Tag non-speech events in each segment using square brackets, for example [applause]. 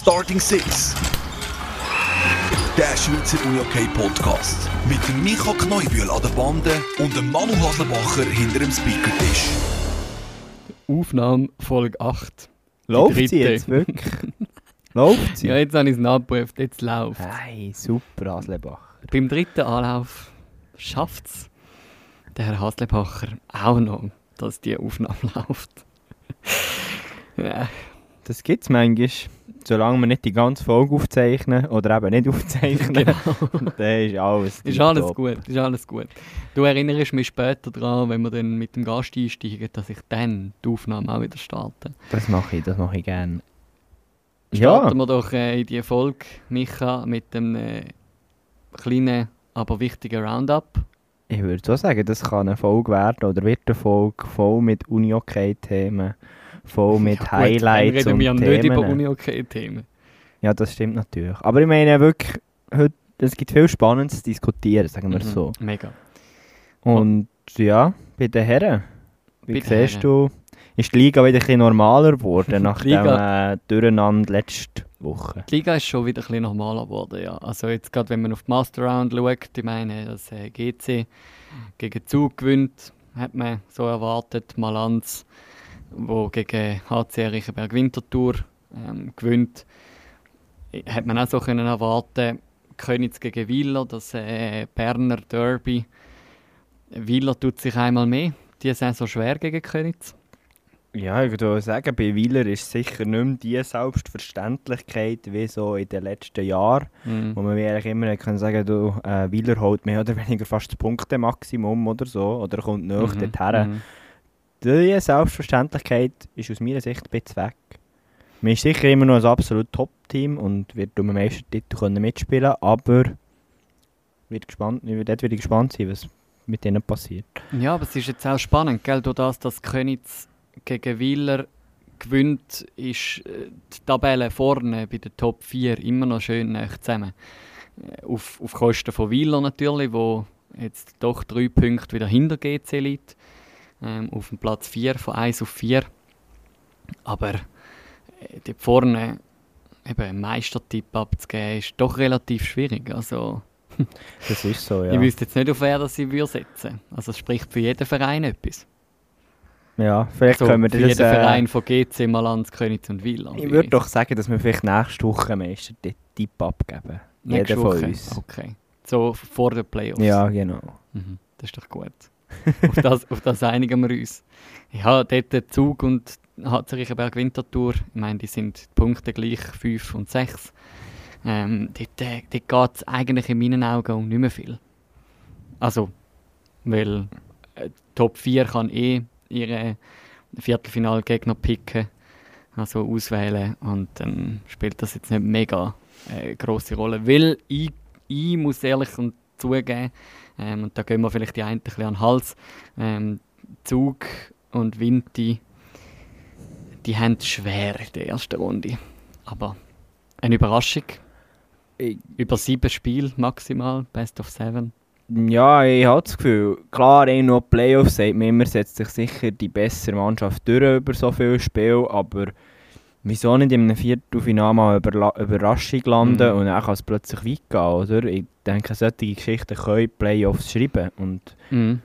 Starting Six. Der Schweizer UJK Podcast. Mit dem Micha Kneubühl an der Bande und dem Manu Haslebacher hinter dem Speakertisch. Aufnahme Folge 8. Läuft sie jetzt [laughs] wirklich? Läuft sie? Ja, jetzt habe ich es nachgeprüft, jetzt läuft Hey, super, Aslebach. Beim dritten Anlauf schafft es der Herr Haslebacher auch noch, dass die Aufnahme [laughs] läuft. ja, Das gibt es manchmal. Solange wir nicht die ganze Folge aufzeichnen oder eben nicht aufzeichnen, [laughs] genau. dann ist alles Ist alles gut, ist alles gut. Du erinnerst mich später daran, wenn wir dann mit dem Gast einsteigen, dass ich dann die Aufnahme auch wieder starte. Das mache ich, das mache ich gerne. Starten Ja, wir doch äh, in die Folge, Micha, mit dem äh, kleinen, aber wichtigen Roundup. ich würde so sagen, das kann eine Folge werden oder wird eine Folge voll mit Uni-OK-Themen, voll [laughs] mit Ja, gut, Highlights dann reden und wir nicht über Themen. Uni-OK-Themen. Ja, das stimmt natürlich. Aber ich meine wirklich, heute, es gibt viel Spannendes zu diskutieren, sagen wir Mhm, so. Mega. Und ja, bei den Herren, wie Bei siehst Herren. du, ist die Liga wieder ein bisschen normaler geworden [laughs] nach dem äh, Durcheinander letzte Woche? Die Liga ist schon wieder ein bisschen normaler geworden, ja. Also jetzt gerade, wenn man auf die Master Round schaut, ich meine, dass äh, GC gegen Zug gewinnt, hat man so erwartet. Malanz, wo gegen HC Riechenberg Winterthur ähm, gewinnt, hat man auch so können erwarten. Königs gegen Wieler, das äh, Berner Derby. Wieler tut sich einmal mehr. Die sind so schwer gegen Königs. Ja, ich würde sagen, bei Wieler ist sicher nicht mehr die Selbstverständlichkeit wie so in den letzten Jahren, Mhm. wo man eigentlich immer kann sagen du, äh, Wieler holt mehr oder weniger fast das Punktemaximum oder so, oder kommt näher Mhm. dorthin. Mhm. Die Selbstverständlichkeit ist aus meiner Sicht ein bisschen weg. Man ist sicher immer noch ein absolut Top-Team und wird um den Meistertitel mitspielen aber wird gespannt, dort werde ich gespannt sein, was mit denen passiert. Ja, aber es ist jetzt auch spannend, gell? Durch das, dass Königs gegen Wieler gewinnt, ist äh, die Tabelle vorne bei den Top 4 immer noch schön zusammen. Äh, Auf, auf Kosten von Wieler natürlich, wo jetzt doch drei Punkte wieder hinter GC liegt. Ähm, auf dem Platz 4 von 1 auf 4. Aber äh, dort vorne eben Meistertipp abzugeben, ist doch relativ schwierig. Also, [laughs] Das ist so, ja. ich wüsste jetzt nicht, auf wer das ich würde setzen Also es spricht für jeden Verein etwas. ja, vielleicht So, können wir für das... jeden Äh, Verein von GC, Malanz, Königs und Wieler. ich würde doch sagen, dass wir vielleicht nächste Woche Meistertipp abgeben. Nächste Jeder von Woche? uns. Okay. So vor den Playoffs. Ja, genau. Mhm. Das ist doch gut. [laughs] auf, das, auf das einigen wir uns. Ja, dort der Zug und HC Riechenberg Winterthur, ich meine, die sind die Punkte gleich 5 und 6. Ähm, dort äh, dort geht es eigentlich in meinen Augen um nicht mehr viel. Also, weil äh, Top 4 kann eh ihre Viertelfinalgegner picken, also auswählen und dann spielt das jetzt nicht mega äh, große Rolle, weil ich, ich muss ehrlich und zugeben, ähm, und da gehen wir vielleicht die einen ein bisschen an den Hals, ähm, Zug und Vinti, die haben es schwer in der ersten Runde, aber eine Überraschung, Ich- über sieben Spiele maximal, Best of Seven. Ja, ich habe das Gefühl, klar, eh noch Playoffs sagt man immer, setzt sich sicher die bessere Mannschaft durch über so viel Spiel, aber wieso nicht in einem Viertelfinale mal Überraschung landen Mhm. und dann kann es plötzlich weit gehen, oder? Ich denke, solche Geschichten können Playoffs schreiben und Mhm.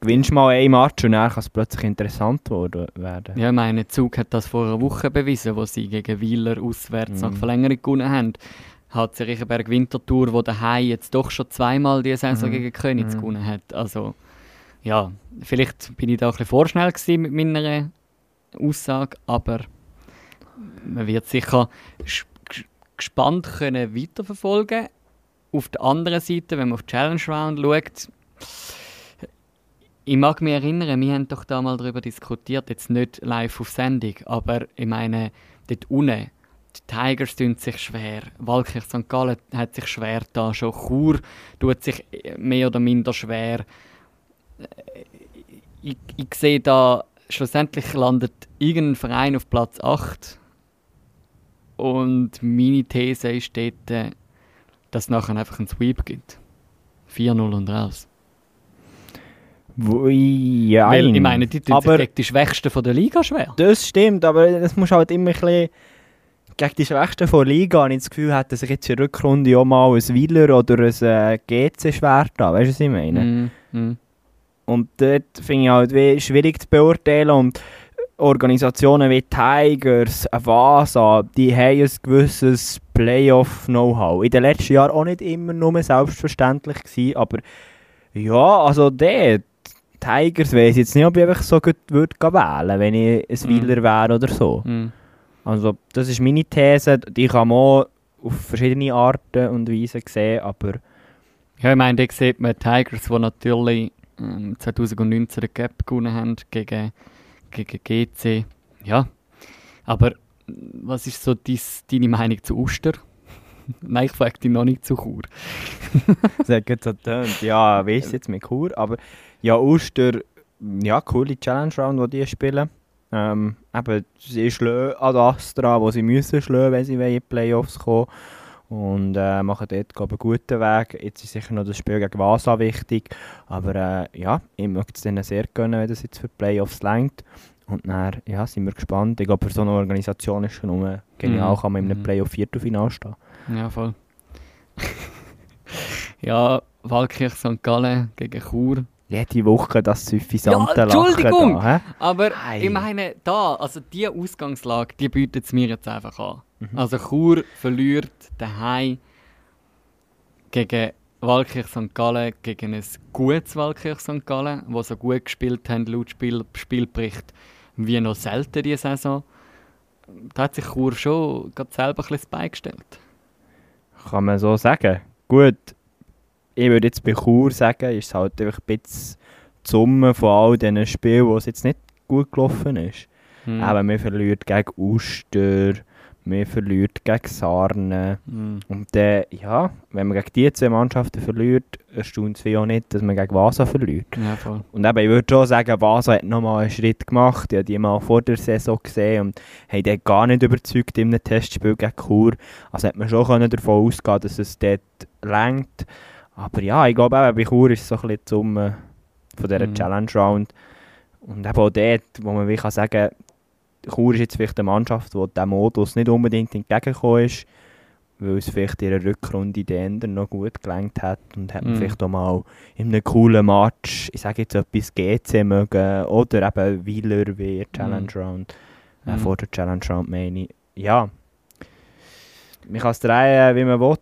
gewinnst mal einen Match und dann kann es plötzlich interessant werden. Ja, ich meine, Zug hat das vor einer Woche bewiesen, wo sie gegen Wieler auswärts nach Mhm. Verlängerung gewonnen haben. HC Riechenberg Winterthur, wo daheim jetzt doch schon zweimal die Saison Mhm. gegen Königs Mhm. gewonnen hat. Also, ja, vielleicht bin ich da ein bisschen vorschnell gewesen mit meiner Aussage, aber man wird sicher gespannt können weiterverfolgen. Auf der anderen Seite, wenn man auf die Challenge Round schaut, ich mag mich erinnern, wir haben doch da mal darüber diskutiert, jetzt nicht live auf Sendung, aber ich meine, dort unten, die Tigers tun sich schwer, Walkirch St. Gallen hat sich schwer da, schon Chur tut sich mehr oder minder schwer. Äh, Ich, ich sehe da, schlussendlich landet irgendein Verein auf Platz 8 und meine These ist dort, äh, dass es nachher einfach einen Sweep gibt. 4-0 und raus. Ja, Weil ich meine, die tun gegen die Schwächsten von der Liga schwer. das stimmt, aber das muss halt immer ein bisschen gegen die Schwächsten von Liga habe ich das Gefühl, hätte sich jetzt in der Rückrunde auch mal ein Wieler oder ein äh, GC-Schwert an. Weißt du, was ich meine? Mm, mm. Und dort finde ich halt wie schwierig zu beurteilen. Und Organisationen wie Tigers, Vasa, die haben ein gewisses Playoff-Know-how. In den letzten Jahren auch nicht immer nur selbstverständlich gewesen, aber ja, also dort, Tigers weiß jetzt nicht, ob ich einfach so gut würde wählen wenn ich ein Mhm. Wieler wäre oder so. Mm. Also das ist meine These, die kann man auf verschiedene Arten und Weisen sehen, aber Ja, ich meine, da sieht man Tigers, die natürlich ähm, 2019 den Gap gewonnen haben gegen, gegen GC. Ja, aber was ist so dies, deine Meinung zu Uster? [laughs] Nein, ich frage dich noch nicht zu Chur. [laughs] das hat gut so getönt. Ja, wie ist jetzt mit Chur? Aber ja, Uster, ja, coole Challenge Round, die die spielen. Ähm, eben, sie schlagen an Astra, wo sie müssen schlagen, wenn sie in die Playoffs kommen. Und äh, machen dort glaub, ich, einen guten Weg. Jetzt ist sicher noch das Spiel gegen Vasa wichtig. Aber äh, ja, ich möchte es denen sehr gönnen, wenn das jetzt für die Playoffs längt. Und dann ja, sind wir gespannt. Ich glaube, für so eine Organisation ist es nur genial, Mhm. kann man in einem Mhm. Playoff-Viertelfinale stehen. Ja, voll. [laughs] ja, Walkirch St. Gallen gegen Chur. Jede Woche das suffisante Ja, Entschuldigung! Lachen da? Aber Ei. ich meine, da, also die Ausgangslage, die bietet es mir jetzt einfach an. Mhm. Also Chur verliert daheim gegen Walkirch St. Gallen, gegen ein gutes Walkirch St. Gallen, wo so gut gespielt haben, laut Spiel, Spielbericht, wie noch selten diese Saison. Da hat sich Chur schon gerade selber ein bisschen das Bein gestellt. Kann man so sagen. Gut, ich würde jetzt bei Chur sagen, ist es halt einfach ein bisschen die Summe von all diesen Spielen, wo es jetzt nicht gut gelaufen ist. Hm. Eben, man verliert gegen Uster, man verliert gegen Sarne. Hm. Und dann, ja, wenn man gegen diese zwei Mannschaften verliert, erstaunt es mich auch nicht, dass man gegen Vasa verliert. Ja. Und eben, ich würde schon sagen, Vasa hat nochmal einen Schritt gemacht. Ich habe die mal vor der Saison gesehen und haben dort gar nicht überzeugt in einem Testspiel gegen Chur. Also hat man schon können davon ausgehen dass es dort längt. Aber ja, ich glaube eben, bei Chur ist es so ein bisschen die Summe von dieser Mhm. Challenge Round. Und eben auch dort, wo man kann sagen Chur ist jetzt vielleicht eine Mannschaft, die diesem Modus nicht unbedingt entgegengekommen ist, weil es vielleicht in der Rückrunde den Ändern noch gut gelenkt hat und hat man Mhm. vielleicht auch mal in einem coolen Match, ich sage jetzt etwas GC mögen oder eben Wieler wie der Challenge Round, äh, Mhm. vor der Challenge Round meine ich. Ja, man kann es drehen, wie man will.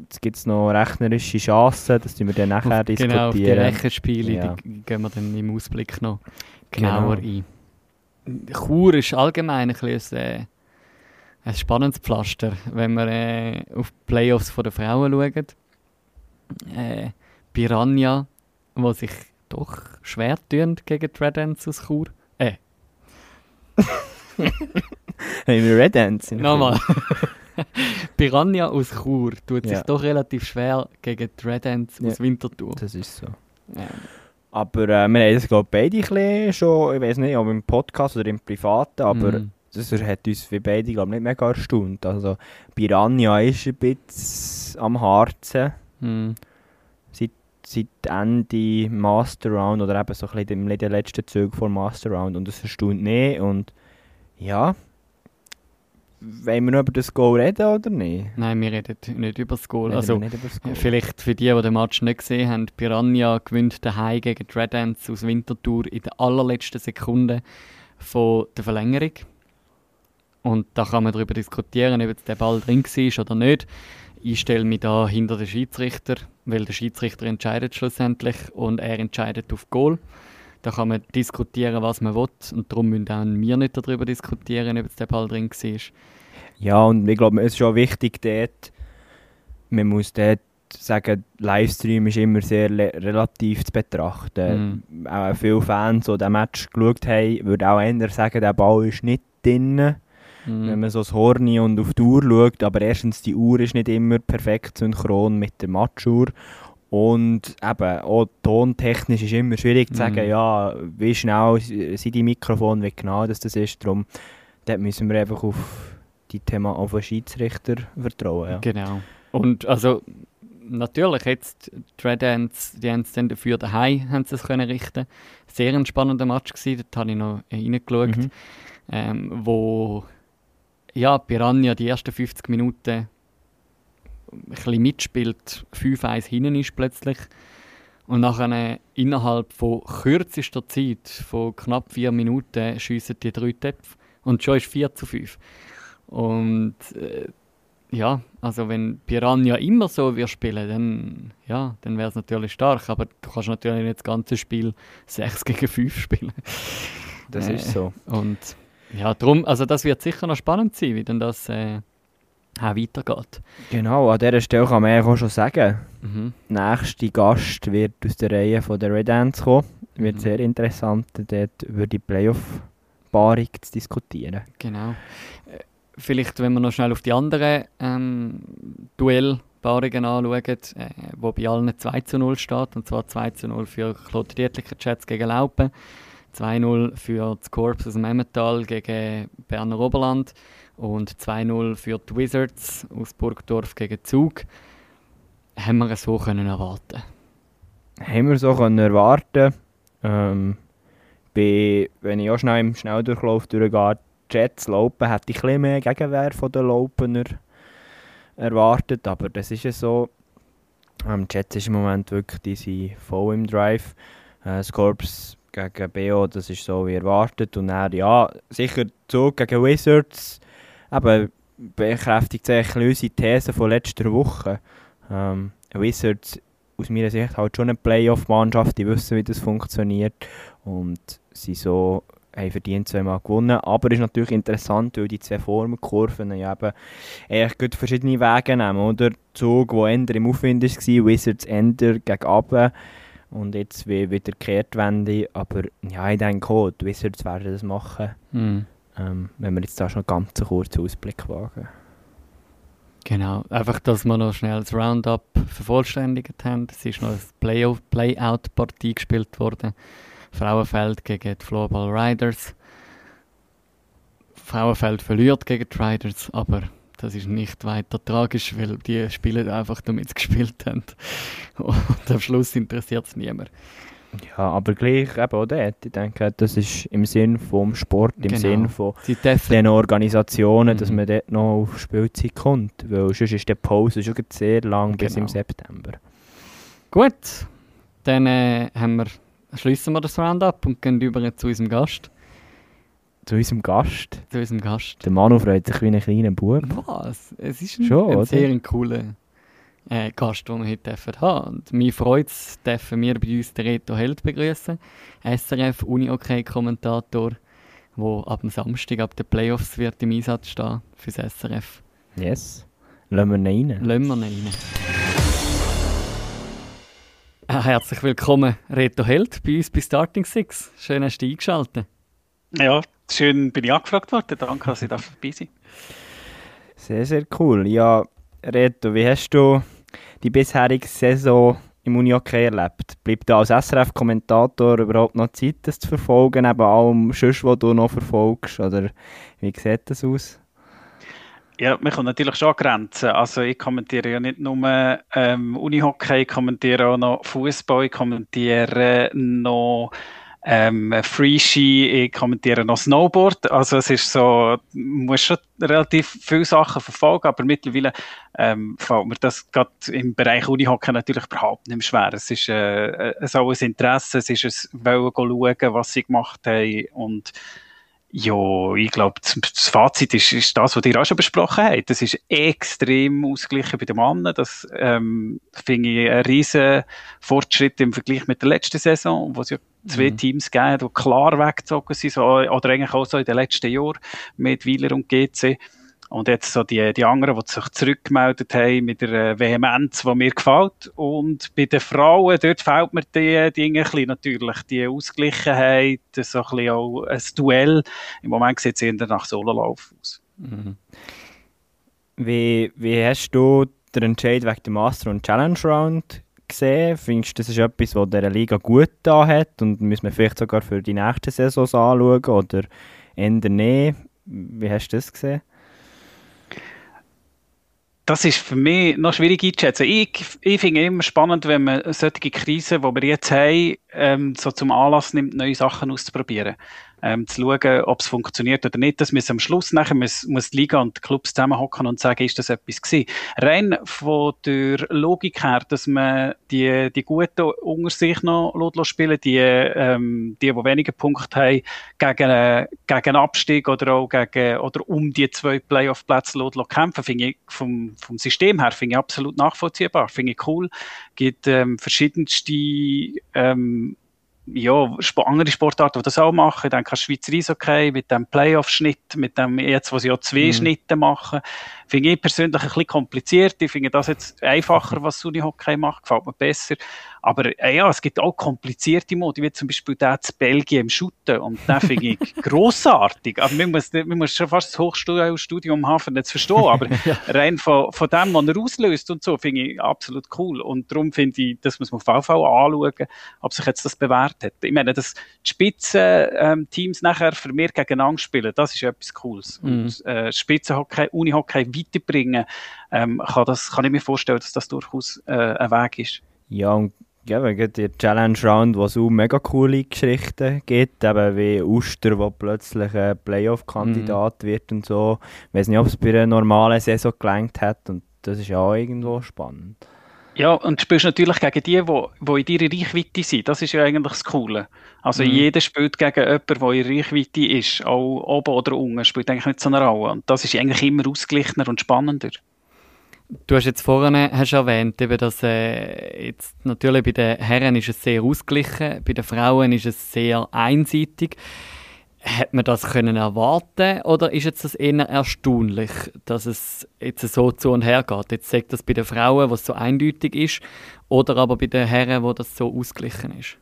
Jetzt gibt es noch rechnerische Chancen, das wir dann nachher Auf- Genau, auf die diskutieren. Rechenspiele Ja. die gehen wir dann im Ausblick noch genauer Genau. ein. Chur ist allgemein ein, bisschen ein, äh, ein spannendes Pflaster, wenn wir äh, auf die Playoffs von der Frauen schauen. Äh, Piranha, wo sich doch schwer tun gegen die Red Ants aus Chur. Äh, [laughs] Haben wir Red der nochmal. [laughs] Piranha aus Chur tut sich Ja. doch relativ schwer gegen die Red Ants aus Ja. Winterthur. Das ist so. Ähm, Aber äh, wir haben das glaube beide ein schon, ich weiß nicht, ob im Podcast oder im Privaten, aber mm. das hat uns wie beide glaube nicht mega erstaunt. Also Piranha ist ein bisschen am Harzen Mm. seit Ende Master Round oder eben so ein bisschen in den letzten Zügen vor Master Round und das erstaunt nicht und ja, wollen wir noch über das Goal reden oder nicht? Nein, wir reden nicht über das Goal. Reden Also, das Goal? vielleicht für die, die den Match nicht gesehen haben, Piranha gewinnt daheim gegen die Red Ants aus Winterthur in der allerletzten Sekunde von der Verlängerung. Und da kann man darüber diskutieren, ob jetzt der Ball drin war oder nicht. Ich stelle mich da hinter den Schiedsrichter, weil der Schiedsrichter entscheidet schlussendlich und er entscheidet auf Goal. Da kann man diskutieren, was man will und darum müssen auch wir nicht darüber diskutieren, ob jetzt der Ball drin war. Ja, und ich glaube, es ist schon wichtig dort, man muss dort sagen, Livestream ist immer sehr relativ zu betrachten. Auch viele Fans, die den Match geschaut haben, würden auch eher sagen, der Ball ist nicht drin, Mhm. wenn man so das Horni und auf die Uhr schaut. Aber erstens, die Uhr ist nicht immer perfekt synchron mit der Matchuhr. Und eben, auch tontechnisch ist immer schwierig zu sagen, Mhm. ja, wie schnell sind die Mikrofone, wie genau das, das ist. Darum dort müssen wir einfach auf die Thema auf den Schiedsrichter vertrauen. Ja. Genau. Und also natürlich jetzt Ants, die haben es dann dafür daheim haben sie es können richten. Sehr ein spannender Match gewesen, dort habe ich noch reingeschaut, Mhm. ähm, wo ja, Piranha die ersten 50 Minuten ein bisschen mitspielt, 5-1 hinten ist plötzlich. Und nachher innerhalb von kürzester Zeit, von knapp vier Minuten, schiessen die drei Töpfe. Und schon ist 4 zu 5. Und äh, ja, also wenn Piranha immer so wir spielen, dann, ja, dann wäre es natürlich stark. Aber du kannst natürlich nicht das ganze Spiel [laughs] 6 gegen 5 spielen. Das Äh, ist so. Und ja, darum, also das wird sicher noch spannend sein, wie denn das äh, auch weitergeht. Genau, an dieser Stelle kann man eigentlich auch schon sagen, Mhm. der nächste Gast wird aus der Reihe von der Red Ants kommen. Wird Mhm. sehr interessant, dort über die Playoff-Paarung zu diskutieren. Genau. Äh, Vielleicht, wenn wir noch schnell auf die anderen ähm, Duellpaarungen anschauen, äh, wo bei allen 2 zu 0 steht, und zwar 2 zu 0 für Claude Dietlicher Chats gegen Laupen, 2-0 für das Corps aus dem Emmental gegen Berner Oberland und 2-0 für die Wizards aus Burgdorf gegen Zug, haben wir es so können erwarten. Haben wir so können erwarten ähm, bei, Wenn ich auch schnell im Schnelldurchlauf durchgehe, Jets Laupen, hätte ich ein mehr Gegenwehr von den Laupener erwartet, aber das ist ja so. Ähm, Jets ist im Moment wirklich, die sind voll im Drive. Äh, das Corps gegen BO, das ist so wie erwartet. Und dann, ja, sicher Zug gegen Wizards, eben bekräftigt sich unsere These von letzter Woche. Ähm, Wizards aus meiner Sicht halt schon eine Playoff-Mannschaft, die wissen, wie das funktioniert und sie so haben verdient zweimal gewonnen. Aber es ist natürlich interessant, weil die zwei Formenkurven ja eben eigentlich verschiedene Wege nehmen, oder? Zug, der eher im Aufwind war, Wizards eher gegen runter und jetzt wie wieder Kehrtwende. Aber ja, ich denke auch, die Wizards werden das machen, Mhm. Ähm, wenn wir jetzt da schon einen ganz kurzen Ausblick wagen. Genau, einfach, dass wir noch schnell das Roundup vervollständigt haben. Es ist noch eine Playoff- Playout-Partie gespielt worden. Frauenfeld gegen die Floorball Riders. Frauenfeld verliert gegen die Riders, aber das ist nicht weiter tragisch, weil die spielen einfach, damit sie [laughs] gespielt haben. Und am Schluss interessiert es niemand. Ja, aber gleich eben auch dort. Ich denke, das ist im Sinn vom Sport, im Genau. Sinn von den Organisationen, dass Mhm. man dort noch auf Spielzeit kommt. Weil sonst ist die Pause schon sehr lang bis Genau. im September. Gut, dann äh, haben wir, schließen wir das Roundup und gehen über zu unserem Gast. Zu unserem Gast. Zu unserem Gast. Der Manu freut sich wie ein kleiner Bub. Was? Es ist ein, Schon, ein sehr cooler äh, Gast, den wir heute dürfen haben. Und mich freut es, dürfen wir bei uns den Reto Held begrüßen. SRF Uni-OK-Kommentator, der ab dem Samstag, ab den Playoffs wird im Einsatz stehen fürs SRF. Yes. Lassen wir ihn rein. Lassen wir ihn rein. Äh, herzlich willkommen, Reto Held, bei uns bei Starting Six. Schön, hast du eingeschaltet. Ja, schön bin ich angefragt worden. Danke, dass ich da dabei sein Sehr, sehr cool. Ja, Reto, wie hast du die bisherige Saison im Uni-Hockey erlebt? Bleibt da als SRF-Kommentator überhaupt noch Zeit, das zu verfolgen, neben allem Schuss, was du noch verfolgst? Oder wie sieht das aus? Ja, man kommt natürlich schon Grenzen. Also ich kommentiere ja nicht nur ähm, Unihockey, ich kommentiere auch noch Fußball, ich kommentiere noch ähm, Freeski, ich kommentiere noch Snowboard. Also es ist so, muss schon relativ viele Sachen verfolgen, aber mittlerweile ähm, fällt mir das gerade im Bereich Unihockey natürlich überhaupt nicht mehr schwer. Es ist äh, so ein Interesse, es ist ein Wollen schauen, was sie gemacht haben und Ja, ich glaube, das, Fazit ist, ist das, was ihr auch schon besprochen habt. Das ist extrem ausgeglichen bei den Männern. Das ähm, finde ich einen riesen Fortschritt im Vergleich mit der letzten Saison, wo es ja zwei Mhm. Teams gegeben hat, die klar weggezogen sind, so, oder eigentlich auch so in den letzten Jahren mit Wieler und GC. Und jetzt so die, die anderen, die sich zurückgemeldet haben mit der äh, Vehemenz, die mir gefällt. Und bei den Frauen, dort fehlt mir die Dinge ein natürlich. Die Ausgleichen so ein bisschen auch ein Duell. Im Moment sieht es eher nach Sololauf aus. Mhm. Wie, wie hast du den Entscheid wegen dem Master und Challenge Round gesehen? Findest du, das ist etwas, was dieser Liga gut da hat und müssen wir vielleicht sogar für die nächste Saison anschauen oder eher nicht? Wie hast du das gesehen? Das ist für mich noch schwierig einzuschätzen. Ich, ich finde immer spannend, wenn man solche Krisen, die wir jetzt haben, ähm, so zum Anlass nimmt, neue Sachen auszuprobieren. Ähm, zu schauen, ob es funktioniert oder nicht. Das müssen am Schluss nachher muss, muss die Liga und die Clubs zusammenhocken und sagen, ist das etwas gewesen. Rein von der Logik her, dass man die, die Guten unter sich noch spielen die, ähm, die, die weniger Punkte haben, gegen, äh, gegen Abstieg oder auch gegen, oder um die zwei Playoff-Plätze kämpfen, finde ich vom, vom System her finde ich absolut nachvollziehbar, finde ich cool. Gibt ähm, verschiedenste ähm, ja, andere Sportarten, die das auch machen. Ich denke an Schweizer Eishockey mit dem Playoff-Schnitt, mit dem, jetzt, wo sie ja zwei mhm. Schnitte machen. Finde ich persönlich ein bisschen kompliziert. Ich finde das jetzt einfacher, was Unihockey macht, gefällt mir besser. Aber äh, ja, es gibt auch komplizierte Modi, wie zum Beispiel der zu Belgien im Shooten. Und den finde ich [laughs] grossartig. Aber man muss, man muss schon fast das Hochstudium haben, um das zu verstehen. Aber [laughs] ja. rein von, von dem, was er auslöst und so, finde ich absolut cool. Und darum finde ich, das muss man auf Fall anschauen, ob sich jetzt das bewährt hat. Ich meine, dass die Spitzenteams ähm, nachher für mich gegeneinander spielen, das ist etwas Cooles. Mhm. Und äh, Spitzenhockey, Unihockey weiterbringen, ähm, kann, das, kann ich mir vorstellen, dass das durchaus äh, ein Weg ist. Ja, und ja, wegen der Challenge Round, wo es auch mega coole Geschichten gibt, eben wie Uster, wo plötzlich ein Playoff-Kandidat mm. wird und so. Ich weiß nicht, ob es bei einer normalen Saison gelangt hat und das ist auch irgendwo spannend. Ja, und du spielst natürlich gegen die, die, die in deiner Reichweite sind. Das ist ja eigentlich das Coole. Also mhm. jeder spielt gegen jemanden, der in Reichweite ist. Auch oben oder unten spielt eigentlich nicht so eine Rolle. Und das ist eigentlich immer ausgeglichener und spannender. Du hast jetzt vorhin hast erwähnt, eben, dass äh, jetzt natürlich bei den Herren ist es sehr ausgeglichen, bei den Frauen ist es sehr einseitig. Hat man das können erwarten oder ist jetzt das eher erstaunlich, dass es jetzt so zu und her geht? Jetzt sagt das bei den Frauen, wo es so eindeutig ist, oder aber bei den Herren, wo das so ausgeglichen ist?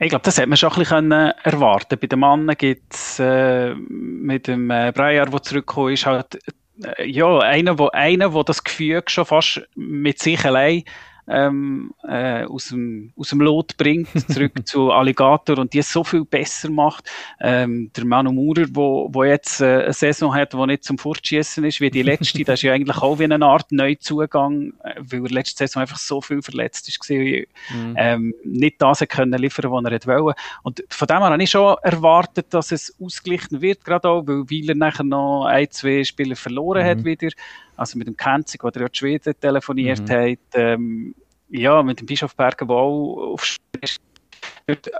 Ich glaube, das hätte man schon ein bisschen erwarten Bei den Männern gibt es äh, mit dem äh, Breyer, der zurückgekommen ist, halt äh, ja, einer, wo, einer, wo das Gefühl schon fast mit sich allein ähm, äh, aus, dem, aus dem Lot bringt, [laughs] zurück zu Alligator und die es so viel besser macht. Ähm, der Manu Maurer, wo, wo jetzt äh, eine Saison hat, die nicht zum Fortschießen ist, wie die letzte, das ist ja eigentlich auch wie eine Art Neuzugang, äh, weil er letzte Saison einfach so viel verletzt ist, gewesen, mhm. ähm, nicht das können liefern, was er hätte wollen. Und von dem her habe ich schon erwartet, dass es ausgeglichen wird, gerade auch, weil Wieler nachher noch ein, zwei Spieler verloren mhm. hat wieder also mit dem Kenzig, der ja die Schweden telefoniert mhm. hat, ähm, ja, mit dem Bischof Berger, der auch auf ist,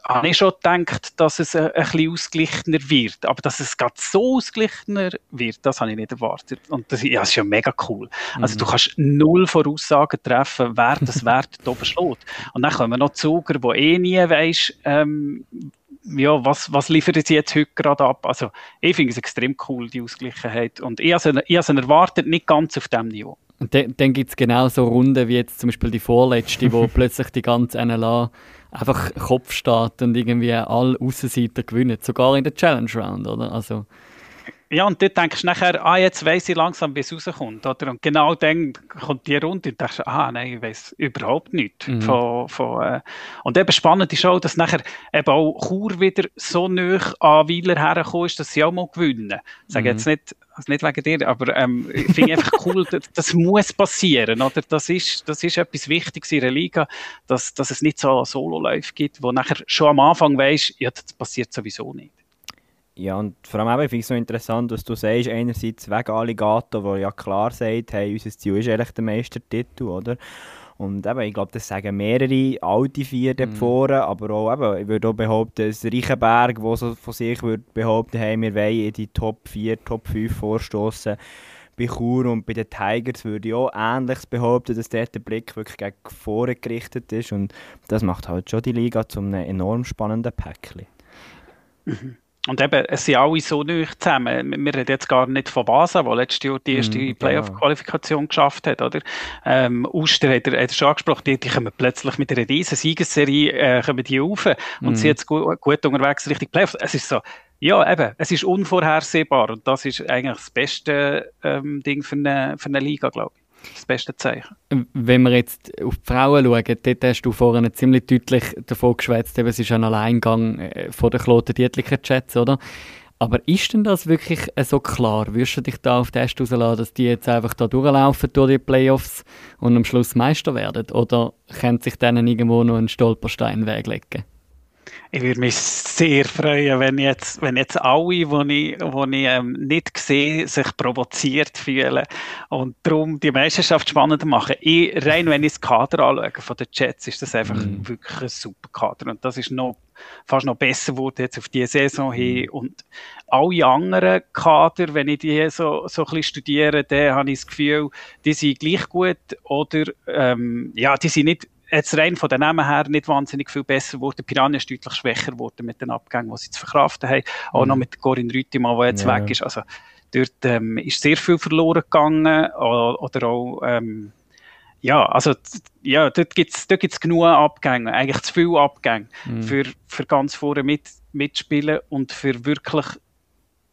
habe ich schon gedacht, dass es ein, ein bisschen ausgeglichener wird. Aber dass es gerade so ausgeglichener wird, das habe ich nicht erwartet. Und das, ja, das ist ja mega cool. Also du mhm. kannst null Voraussagen treffen, wer das [laughs] Wert oben schlägt. Und dann kommen noch Zuger, wo eh nie weisst, ähm, ja, was, was liefert sie jetzt heute gerade ab? Also, ich finde es extrem cool, die Ausgleichheit. Und ich habe es erwartet, nicht ganz auf diesem Niveau. Und dann, dann gibt es genau so Runden wie jetzt zum Beispiel die vorletzte, wo [laughs] plötzlich die ganze NLA einfach Kopf steht und irgendwie alle Außenseiter gewinnen, sogar in der Challenge Round, oder? Also, ja, und dort denkst du nachher, ah, jetzt weiss ich langsam, wie es rauskommt. Oder? Und genau dann kommt die Runde und denkst, ah, nein, ich weiss überhaupt nichts. Mhm. Von, von, äh. Und eben spannend ist auch, dass nachher eben auch Chur wieder so nah an Weiler hergekommen ist, dass sie auch mal gewinnen. Ich sage mhm. jetzt nicht, also nicht wegen dir, aber ähm, ich finde einfach cool, [laughs] das, das, muss passieren. Oder? Das, ist, das ist etwas Wichtiges in der Liga, dass, dass es nicht so Solo-Läufe gibt, wo nachher schon am Anfang weisst, ja, das passiert sowieso nicht. Ja, und vor allem eben, finde ich es so interessant, was du sagst, einerseits wegen Alligator, wo ja klar sagt, hey, unser Ziel ist eigentlich der Meistertitel, oder? Und eben, ich glaube, das sagen mehrere alte vier dort mhm. vorne, aber auch, eben, ich würde auch behaupten, dass Reichenberg, der so von sich würde behaupten, hey, wir wollen in die Top 4, Top 5 vorstoßen. Bei Chur und bei den Tigers würde ich auch Ähnliches behaupten, dass dort der Blick wirklich gegen vorne gerichtet ist und das macht halt schon die Liga zu einem enorm spannenden Päckchen. [laughs] Mhm. Und eben, es sind alle so nicht zusammen. Wir reden jetzt gar nicht von Basel, der letztes Jahr die erste mm, Playoff-Qualifikation geschafft hat, oder? Ähm, Uster hat er, hat er schon angesprochen, die, die kommen plötzlich mit einer riesen Siegesserie, äh, kommen die rauf und mm. sind jetzt gut, gut unterwegs Richtung Playoffs. Es ist so, ja, eben, es ist unvorhersehbar und das ist eigentlich das beste ähm, Ding für eine, für eine Liga, glaube ich das beste Zeichen. Wenn wir jetzt auf die Frauen schauen, dort hast du vorhin ziemlich deutlich davon geschwätzt, es ist ein Alleingang äh, von der Kloten Dietlicher Chats, oder? Aber ist denn das wirklich äh, so klar? Würdest du dich da auf den Test rauslassen, dass die jetzt einfach da durchlaufen durch die Playoffs und am Schluss Meister werden? Oder könnte sich denen irgendwo noch ein Stolperstein weglegen? Ich würde mich sehr freuen, wenn jetzt, wenn jetzt alle, die ich, wo ich ähm, nicht sehe, sich provoziert fühlen und darum die Meisterschaft spannender machen. Ich, rein wenn ich das Kader anschaue von den Jets, ist das einfach mhm. wirklich ein super Kader und das ist noch fast noch besser geworden jetzt auf diese Saison hin mhm. und alle anderen Kader, wenn ich die so, so ein bisschen studiere, dann habe ich das Gefühl, die sind gleich gut oder ähm, ja, die sind nicht jetzt rein von den Namen her nicht wahnsinnig viel besser geworden. Piranha ist deutlich schwächer geworden mit den Abgängen, die sie zu verkraften haben. Auch mhm. noch mit Corinne Rüttimann, der jetzt ja. weg ist. Also, dort ähm, ist sehr viel verloren gegangen. Oder auch, ähm, ja, also, ja, dort gibt es dort gibt's genug Abgänge, eigentlich zu viele Abgänge, mhm. für, für ganz vorne mit, mitspielen und für wirklich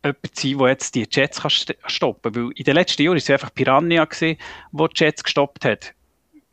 jemand zu sein, der jetzt die Jets kann stoppen kann. Weil in den letzten Jahren war es einfach Piranha, gewesen, die die Jets gestoppt hat.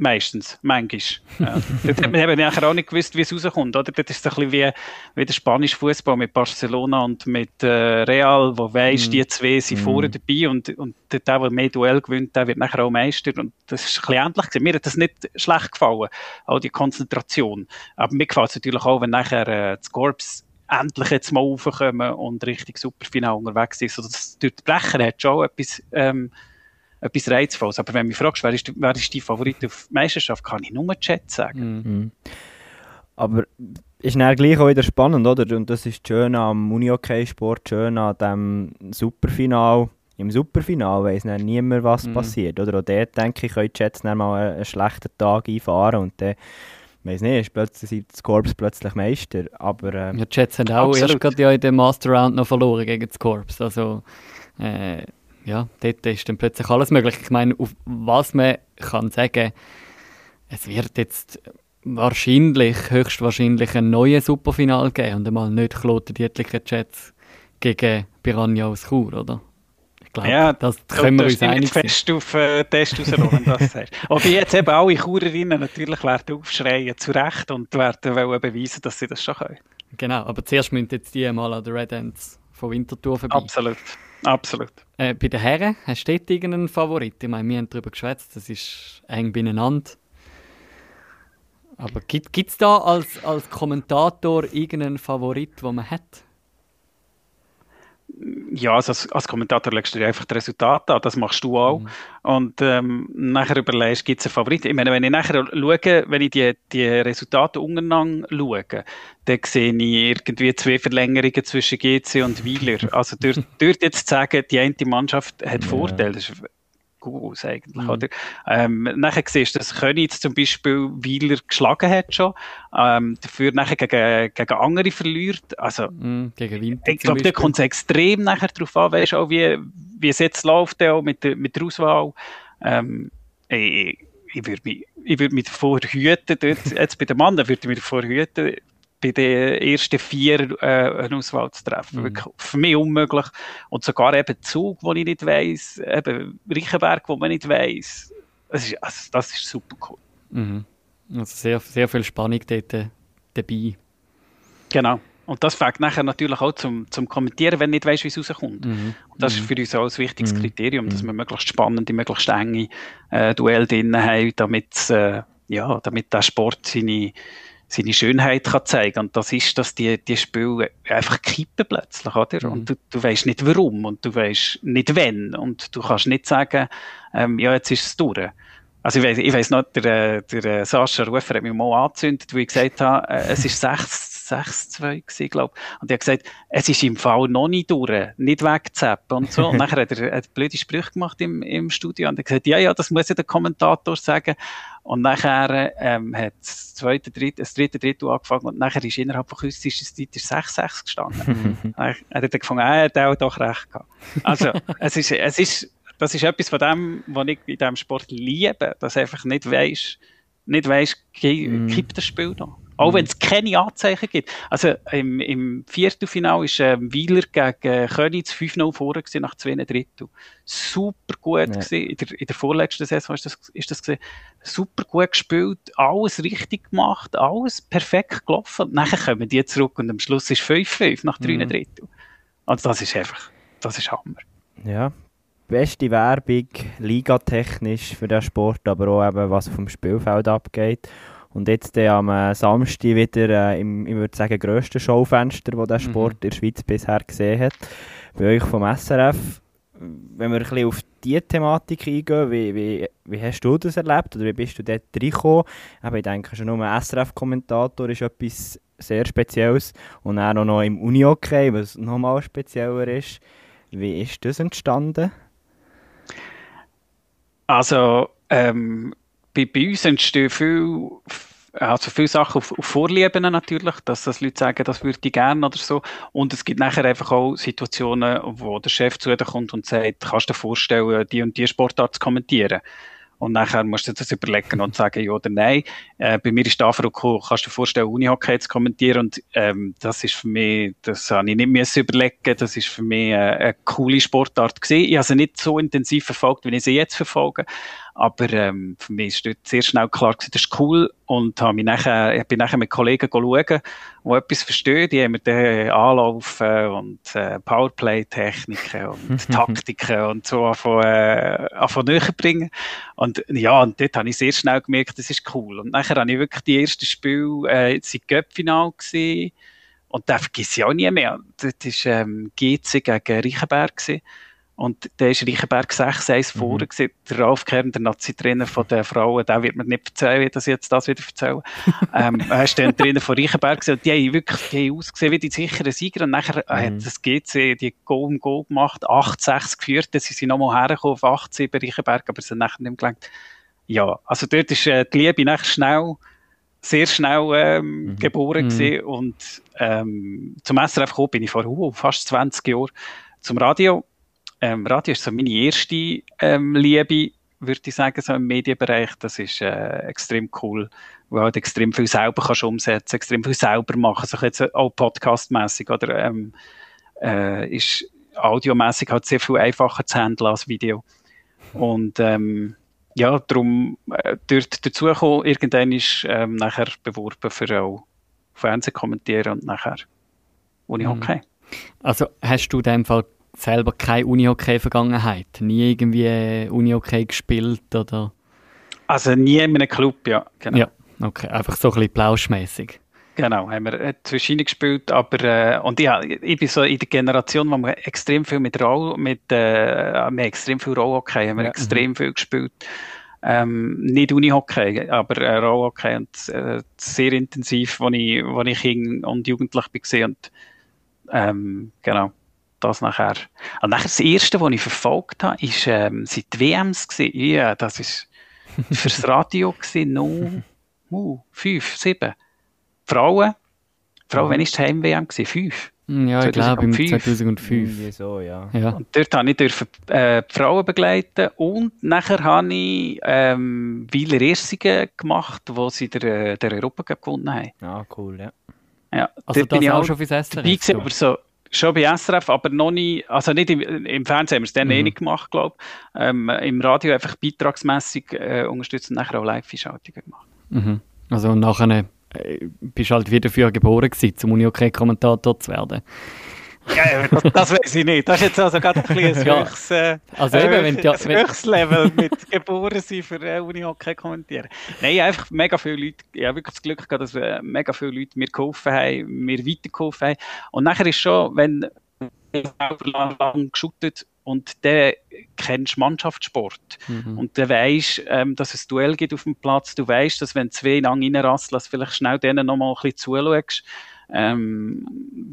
Meistens, manchmal. Ja. [laughs] Dort hat man eben nachher auch nicht gewusst, wie es rauskommt. Oder? Dort ist es ein bisschen wie, wie der spanische Fußball mit Barcelona und mit äh, Real, wo weisst, mm. die zwei sind mm. vorne dabei und, und der, der mehr Duell gewinnt, der wird nachher auch Meister. Und das ist ein bisschen ähnlich gewesen. Mir hat das nicht schlecht gefallen, auch die Konzentration. Aber mir gefällt es natürlich auch, wenn nachher äh, das Corps endlich jetzt mal raufkommen und richtig Superfinale unterwegs ist. Also das, durch die Brecher hat schon etwas... Ähm, etwas Reizvolles. Aber wenn du mich fragst, wer ist, wer ist dein Favorit auf die Meisterschaft, kann ich nur Chat sagen. Mhm. Aber ist dann gleich auch wieder spannend, oder? Und das ist schön am Uni-Hockey-Sport, schön an dem Superfinal. Im Superfinal weiss dann niemand, was mhm. passiert. Oder auch dort, denke ich, können die Jets dann mal einen, einen schlechten Tag einfahren und dann weiß nicht, ist plötzlich das Corps plötzlich Meister, aber... Äh, ja, die Jets haben auch absolut. erst gerade ja in dem Master Round noch verloren gegen das Corps, also äh, ja, dort ist dann plötzlich alles möglich. Ich meine, auf was man kann sagen, es wird jetzt wahrscheinlich, höchstwahrscheinlich ein neues Superfinal geben und einmal nicht Kloten Dietlicher Jets gegen Piranha aus Chur, oder? Ich glaube, ja, das können wir uns einig sein. fest auf äh, Test rausrollen, das sagst. Aber jetzt eben alle Churerinnen natürlich werden aufschreien, zu Recht, und werden wollen beweisen, dass sie das schon können. Genau, aber zuerst müssen jetzt die mal an der Red Ends von Winterthur vorbei. Absolut. Absolut. Äh, bei den Herren, hast du dort irgendeinen Favorit? Ich meine, wir haben darüber geschwätzt, das ist eng beieinander. Aber gibt es da als, als Kommentator irgendeinen Favorit, den man hat? Ja, also als, als, Kommentator legst du dir einfach das Resultat an, das machst du auch. Mhm. Und ähm, nachher überlegst, gibt es einen Favorit. Ich meine, wenn ich nachher schaue, wenn ich die, die Resultate untereinander schaue, dann sehe ich irgendwie zwei Verlängerungen zwischen GC und Wieler. Also dort, [laughs] dort jetzt zu sagen, die eine Mannschaft hat Vorteile, das ist Gurus eigentlich, mhm. oder? Ähm, nachher siehst du, dass Königs zum Beispiel Wieler geschlagen hat schon, ähm, dafür nachher gegen, gegen andere verliert, also, mhm, gegen Winter Ich glaube, da kommt es extrem nachher darauf an, weißt auch wie, wie es jetzt läuft, auch mit, der, mit der Auswahl, ähm, ich, ich würde mich, ich würde mich davor hüten, dort, jetzt bei den Mann, würde ich mich davor hüten, bei den ersten vier äh, eine Auswahl zu treffen. Mhm. für mich unmöglich. Und sogar eben Zug, wo ich nicht weiss, eben Reichenberg, wo man nicht weiss. Das ist, also, das ist super cool. Mhm. Also sehr, sehr viel Spannung dort äh, dabei. Genau. Und das fängt nachher natürlich auch zum, zum Kommentieren, wenn du nicht weißt, wie es rauskommt. Mhm. Und das ist mhm. für uns auch ein wichtiges mhm. Kriterium, dass mhm. wir möglichst spannende, möglichst enge äh, Duelle drin haben, damit, äh, ja, damit der Sport seine, seine Schönheit kann zeigen Und das ist, dass die, die Spiele einfach kippen plötzlich, oder? Mhm. Und du, du weißt nicht warum und du weißt nicht wenn und du kannst nicht sagen, ähm, ja, jetzt ist es durch. Also ich weiß, ich weiss noch, der, der Sascha Rufer hat mich mal angezündet, wo ich gesagt habe, äh, es ist [laughs] 6-2 gewesen, glaube Und er hat gesagt, es ist im Fall noch nicht durch, nicht wegzappen und so. [laughs] Und nachher hat er, hat blöde Sprüche gemacht im, im Studio und er hat gesagt, ja, ja, das muss ja der Kommentator sagen. Und nachher ähm, hat das zweite, dritte, das dritte Drittel angefangen und nachher ist innerhalb von kürzester Zeit 6-6 gestanden. [laughs] er hat dann gefunden, er hat auch doch recht gehabt. Also, [laughs] es ist, es ist, das ist etwas von dem, was ich in diesem Sport liebe, dass du einfach nicht weißt, nicht weißt, mm. kippt das Spiel noch. Auch mm. wenn es keine Anzeichen gibt. Also im, im Viertelfinale ist ähm, Wieler gegen Königs 5-0 vorne nach zwei Drittel. Super gut ja. gewesen. In der, in der vorletzten Saison ist das, ist das gewesen. Super gut gespielt, alles richtig gemacht, alles perfekt gelaufen. Und nachher kommen die zurück und am Schluss ist 5-5 nach drei mm. Drittel. Also das ist einfach, das ist Hammer. Ja, beste Werbung, ligatechnisch für den Sport, aber auch eben, was vom Spielfeld abgeht. Und jetzt äh, am äh, Samstag wieder äh, im, ich würde sagen, grössten Schaufenster, das der Mhm. Sport in der Schweiz bisher gesehen hat. Bei euch vom SRF, wenn wir ein bisschen auf diese Thematik eingehen, wie, wie, wie hast du das erlebt oder wie bist du dort reingekommen? Aber ich denke schon nur ein SRF-Kommentator ist etwas sehr Spezielles und auch noch im Uni-Hockey, was nochmal spezieller ist. Wie ist das entstanden? Also, ähm, bei, bei uns entstehen viel, also viele Sachen auf, auf Vorlieben natürlich, dass das Leute sagen, das würde ich gerne oder so. Und es gibt nachher einfach auch Situationen, wo der Chef zu dir kommt und sagt, kannst du dir vorstellen, die und die Sportart zu kommentieren? Und nachher musst du das überlegen und sagen, ja oder nein. Äh, bei mir ist die Anfrage gekommen, kannst du dir vorstellen, Unihockey zu kommentieren? Und ähm, das ist für mich, das habe ich nicht müssen überlegen, das ist für mich äh, eine coole Sportart gewesen. Ich habe sie nicht so intensiv verfolgt, wie ich sie jetzt verfolge. Aber ähm, für mich ist dort sehr schnell klar gewesen, das ist cool. Und habe mich nachher, ich bin nachher mit Kollegen schauen, die etwas verstehen. Die haben mir dann Anlaufen und äh, Powerplay-Techniken und [laughs] Taktiken und so anfangen, äh, näher bringen. Und ja, und dort habe ich sehr schnell gemerkt, das ist cool. Und nachher habe ich wirklich die ersten Spiele, äh, jetzt im Cup-Final gesehen. Und da vergesse ich auch nie mehr. Das war ähm, GC gegen Reichenberg. Gewesen. Und da ist Reichenberg 6-1 vorne gewesen. Der Ralf Kern, der Nazi-Trainer von den Frauen, der wird mir nicht erzählen, dass ich jetzt das wieder erzähle. [laughs] ähm, er ist dann Trainer von Reichenberg gewesen. Und die haben wirklich die haben ausgesehen wie die sicheren Sieger. Und nachher äh, hat das GC die Goal um Goal gemacht, 8-6 geführt. Dann sind sie nochmal hergekommen auf 18 bei Reichenberg, aber es hat nachher nicht mehr gelangt. Ja, also dort ist äh, die Liebe nachher schnell, sehr schnell ähm, geboren Mhm. Und ähm, zum SRF gekommen bin ich vor uh, fast 20 Jahren zum Radio. Ähm, Radio ist so meine erste ähm, Liebe, würde ich sagen, so im Medienbereich. Das ist äh, extrem cool, weil du halt extrem viel selber kannst umsetzen, extrem viel selber machen, so jetzt auch podcastmäßig oder ähm, äh, ist audiomäßig halt sehr viel einfacher zu handeln als Video. Und ähm, ja, darum äh, dort dazugekommen, irgendwann ist ähm, nachher beworben für auch Fernsehen kommentieren und nachher Unihockey. Also hast du in dem Fall selber keine Unihockey-Vergangenheit? Nie irgendwie Unihockey gespielt oder? Also nie in einem Club, ja. Genau. Ja, okay. Einfach so ein bisschen plauschmäßig. Genau, haben wir äh, zwischen gespielt, aber äh, und ja, ich bin so in der Generation, wo wir extrem viel mit Roll, mit äh, wir haben extrem viel Rollhockey, haben wir Ja. extrem viel gespielt. Ähm, nicht Unihockey, aber äh, Rollhockey und äh, sehr intensiv, wo ich, wo ich Kind und Jugendlich war gesehen und ähm, genau das nachher. Und nachher das erste, was ich verfolgt habe, ist ähm, sind die WMs gewesen. Ja, das ist [laughs] fürs Radio gewesen, no, uh, fünf, sieben. Frauen, Frauen, wann ist die Heim-WM gewesen? Fünf. Hm, Ja, ich glaube im 2005. 2005. Irgendwie so, ja. Ja. Und dort habe ich dürfen, äh, die Frauen begleiten und nachher habe ich ähm, Weiler Ersingen gemacht, wo sie der, äh, der Europacup gewonnen haben. Ah, cool, ja. Ja, Also dort bin das ich auch schon fürs du? aber so, schon bei SRF, aber noch nie, also nicht im, im Fernsehen haben wir es dann Mhm. eh nicht gemacht, glaube ich. Ähm, Im Radio einfach beitragsmässig äh, unterstützt und nachher auch Live-Schaltungen gemacht. Mhm. Also nachher äh, bist du halt wieder für geboren gewesen, zum Unihockey-Kommentator zu werden. Ja, das, das weiß ich nicht. Das ist jetzt also gerade ein bisschen ein Ja. höchstes, äh, Also eben, wenn du ja- ein wenn- höchstes Level mit geboren sein für äh, Unihockey kommentieren. Nein, einfach mega viele Leute, ich habe wirklich das Glück gehabt, dass äh, mega viele Leute mir geholfen haben, mir weitergeholfen haben. Und nachher ist schon, wenn ich selber lang, lang geschuttet und dann kennst du Mannschaftssport. Mhm. Und du weißt, ähm, dass es Duell gibt auf dem Platz. Du weißt, dass wenn zwei lang reinrasseln, dass vielleicht schnell denen nochmal ein bisschen zuschaust, ähm,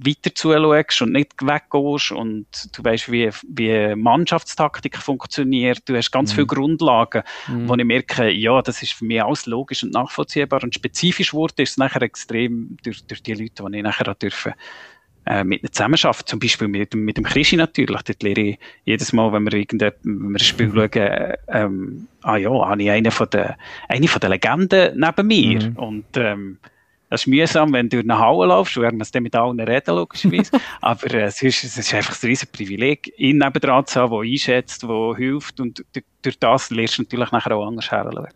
weiter zuschaust und nicht weggehst. Und du weißt, wie, wie Mannschaftstaktik funktioniert. Du hast ganz Mhm. viele Grundlagen, Mhm. wo ich merke, ja, das ist für mich alles logisch und nachvollziehbar. Und spezifisch wurde ist es nachher extrem durch, durch die Leute, die ich nachher dürfen äh, mit ihnen zusammenarbeiten. Zum Beispiel mit, dem- mit dem Krischi natürlich. Dort lehre ich jedes Mal, wenn wir, irgendein, wenn wir ein Spiel schauen, äh, ähm, ah ja, habe ich eine von der, eine von der Legenden neben mir. Mhm. Und ähm, das ist mühsam, wenn du in eine Halle laufst, du werden dann mit allen reden, logischerweise. [laughs] Aber äh, es, ist, es ist einfach ein riesen Privileg, ihn nebendran zu haben, der einschätzt, der hilft. Und durch, durch das lernst du natürlich nachher auch anders herschauen.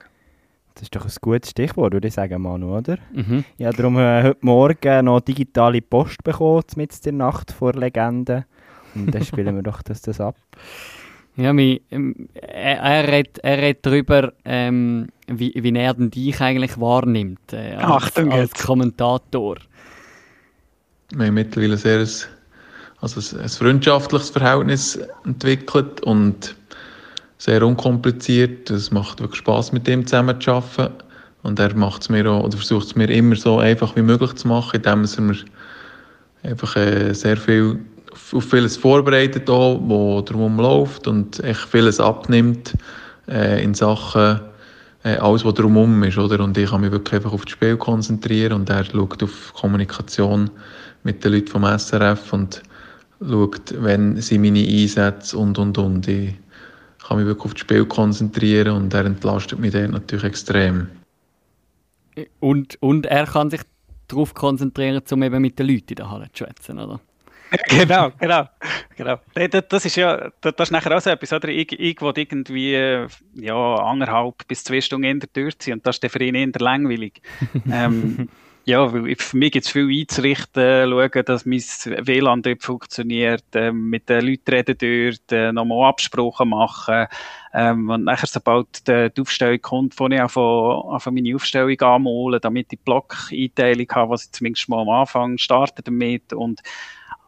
Das ist doch ein gutes Stichwort, würde ich sagen, Manu, oder? Mhm. Ich habe darum äh, heute Morgen noch digitale Post bekommen, mit der Nacht vor Legende. Und dann spielen wir doch das, das ab. [laughs] Ja, mi, ähm, er, er, redet, er redet darüber, ähm, wie, wie er denn dich eigentlich wahrnimmt äh, als, Achtung als jetzt. Kommentator. Wir haben mittlerweile sehr ein, also ein, freundschaftliches Verhältnis entwickelt und sehr unkompliziert. Es macht wirklich Spaß, mit ihm zusammen zu arbeiten. Und er macht es mir auch, oder versucht es mir immer so einfach wie möglich zu machen, indem er mir einfach äh, sehr viel auf, auf vieles vorbereitet, auch, wo drumherum läuft und echt vieles abnimmt äh, in Sachen äh, alles, was drumherum ist. Oder? Und ich kann mich wirklich einfach auf das Spiel konzentrieren und er schaut auf Kommunikation mit den Leuten vom SRF und schaut, wenn sie meine Einsätze und und und. Ich kann mich wirklich auf das Spiel konzentrieren und er entlastet mich dort natürlich extrem. Und, und er kann sich darauf konzentrieren, um eben mit den Leuten in der Halle zu schwätzen, oder? [laughs] genau, genau, genau. Das, ist ja, das, ist nachher auch so etwas, oder? Ich, ich will irgendwie, äh, ja, anderthalb bis zwei Stunden in der Tür ziehen und das ist dann für ihn eher langweilig. [laughs] ähm, ja, weil für mich gibt es viel einzurichten, schauen, dass mein WLAN dort funktioniert, ähm, mit den Leuten reden dort, äh, nochmal Absprachen machen. Ähm, und nachher, sobald die, die Aufstellung kommt, fange ich an, meine Aufstellung anmalen, damit ich die Block-Einteilung habe, was ich zumindest mal am Anfang starte damit und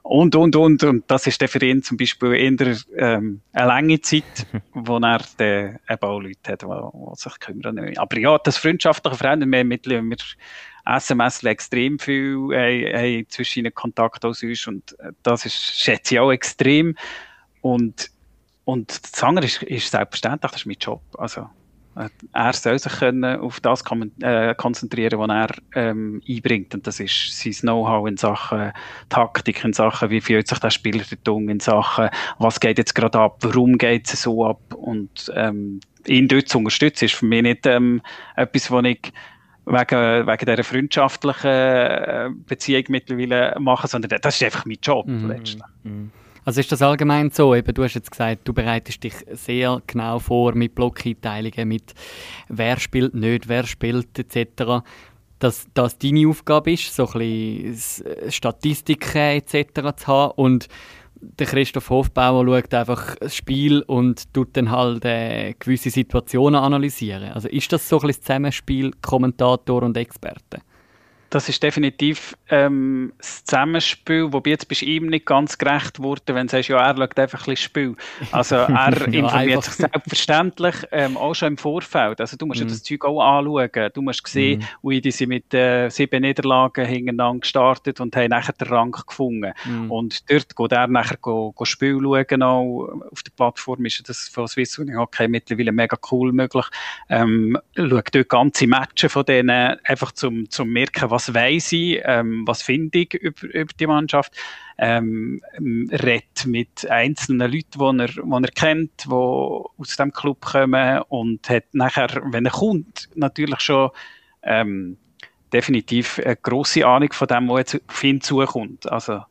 und, und, und. Und das ist dann für ihn zum Beispiel eher ähm, eine lange Zeit, [laughs] wo er dann eben auch Leute hat, die, die sich kümmern. Aber ja, das freundschaftliche Freunde, wir, mittlerweile- wir SMS extrem viel haben, haben zwischen ihnen Kontakt aus uns und äh, das ist, schätze ich auch extrem. Und, und das andere ist, ist selbstverständlich, das ist mein Job. Also, er soll sich können auf das äh, konzentrieren, was er ähm, einbringt. Und das ist sein Know-how in Sachen Taktik, in Sachen, wie fühlt sich der Spieler dort in Sachen, was geht jetzt gerade ab, warum geht es so ab. Und ähm, ihn dort zu unterstützen, ist für mich nicht ähm, etwas, was ich wegen, wegen dieser freundschaftlichen äh, Beziehung mittlerweile mache, sondern das ist einfach mein Job Mhm. letztlich. Also ist das allgemein so? Eben, du hast jetzt gesagt, du bereitest dich sehr genau vor mit Blockeinteilungen, mit wer spielt nicht, wer spielt etc. Dass das deine Aufgabe ist, so ein bisschen Statistiken etc. zu haben und der Christoph Hofbauer schaut einfach das Spiel und tut dann halt äh, gewisse Situationen analysieren. Also ist das so ein bisschen das Zusammenspiel Kommentator und Experte? Das ist definitiv ähm, das Zusammenspiel, wobei jetzt bist du ihm nicht ganz gerecht worden, wenn du sagst, ja, er schaut einfach ein bisschen Spiel. Also [laughs] er Ja, informiert sich selbstverständlich ähm, auch schon im Vorfeld. Also du musst ja Mhm. das Zeug auch anschauen. Du musst sehen, wie die sind mit äh, sieben Niederlagen hintereinander gestartet und haben nachher den Rang gefunden. Mhm. Und dort geht er nachher go, go Spiel schauen. Auch. Auf der Plattform ist das von Swiss Uni Hockey mittlerweile mega cool möglich. Ähm, schaut dort ganze Matches von denen, einfach zum, zum merken, was weiss ich, ähm, was finde ich über, über die Mannschaft. Ähm, redet mit einzelnen Leuten, die er, die er kennt, die aus dem Club kommen und hat nachher, wenn er kommt, natürlich schon ähm, definitiv eine grosse Ahnung von dem, was jetzt auf ihn zukommt. Also,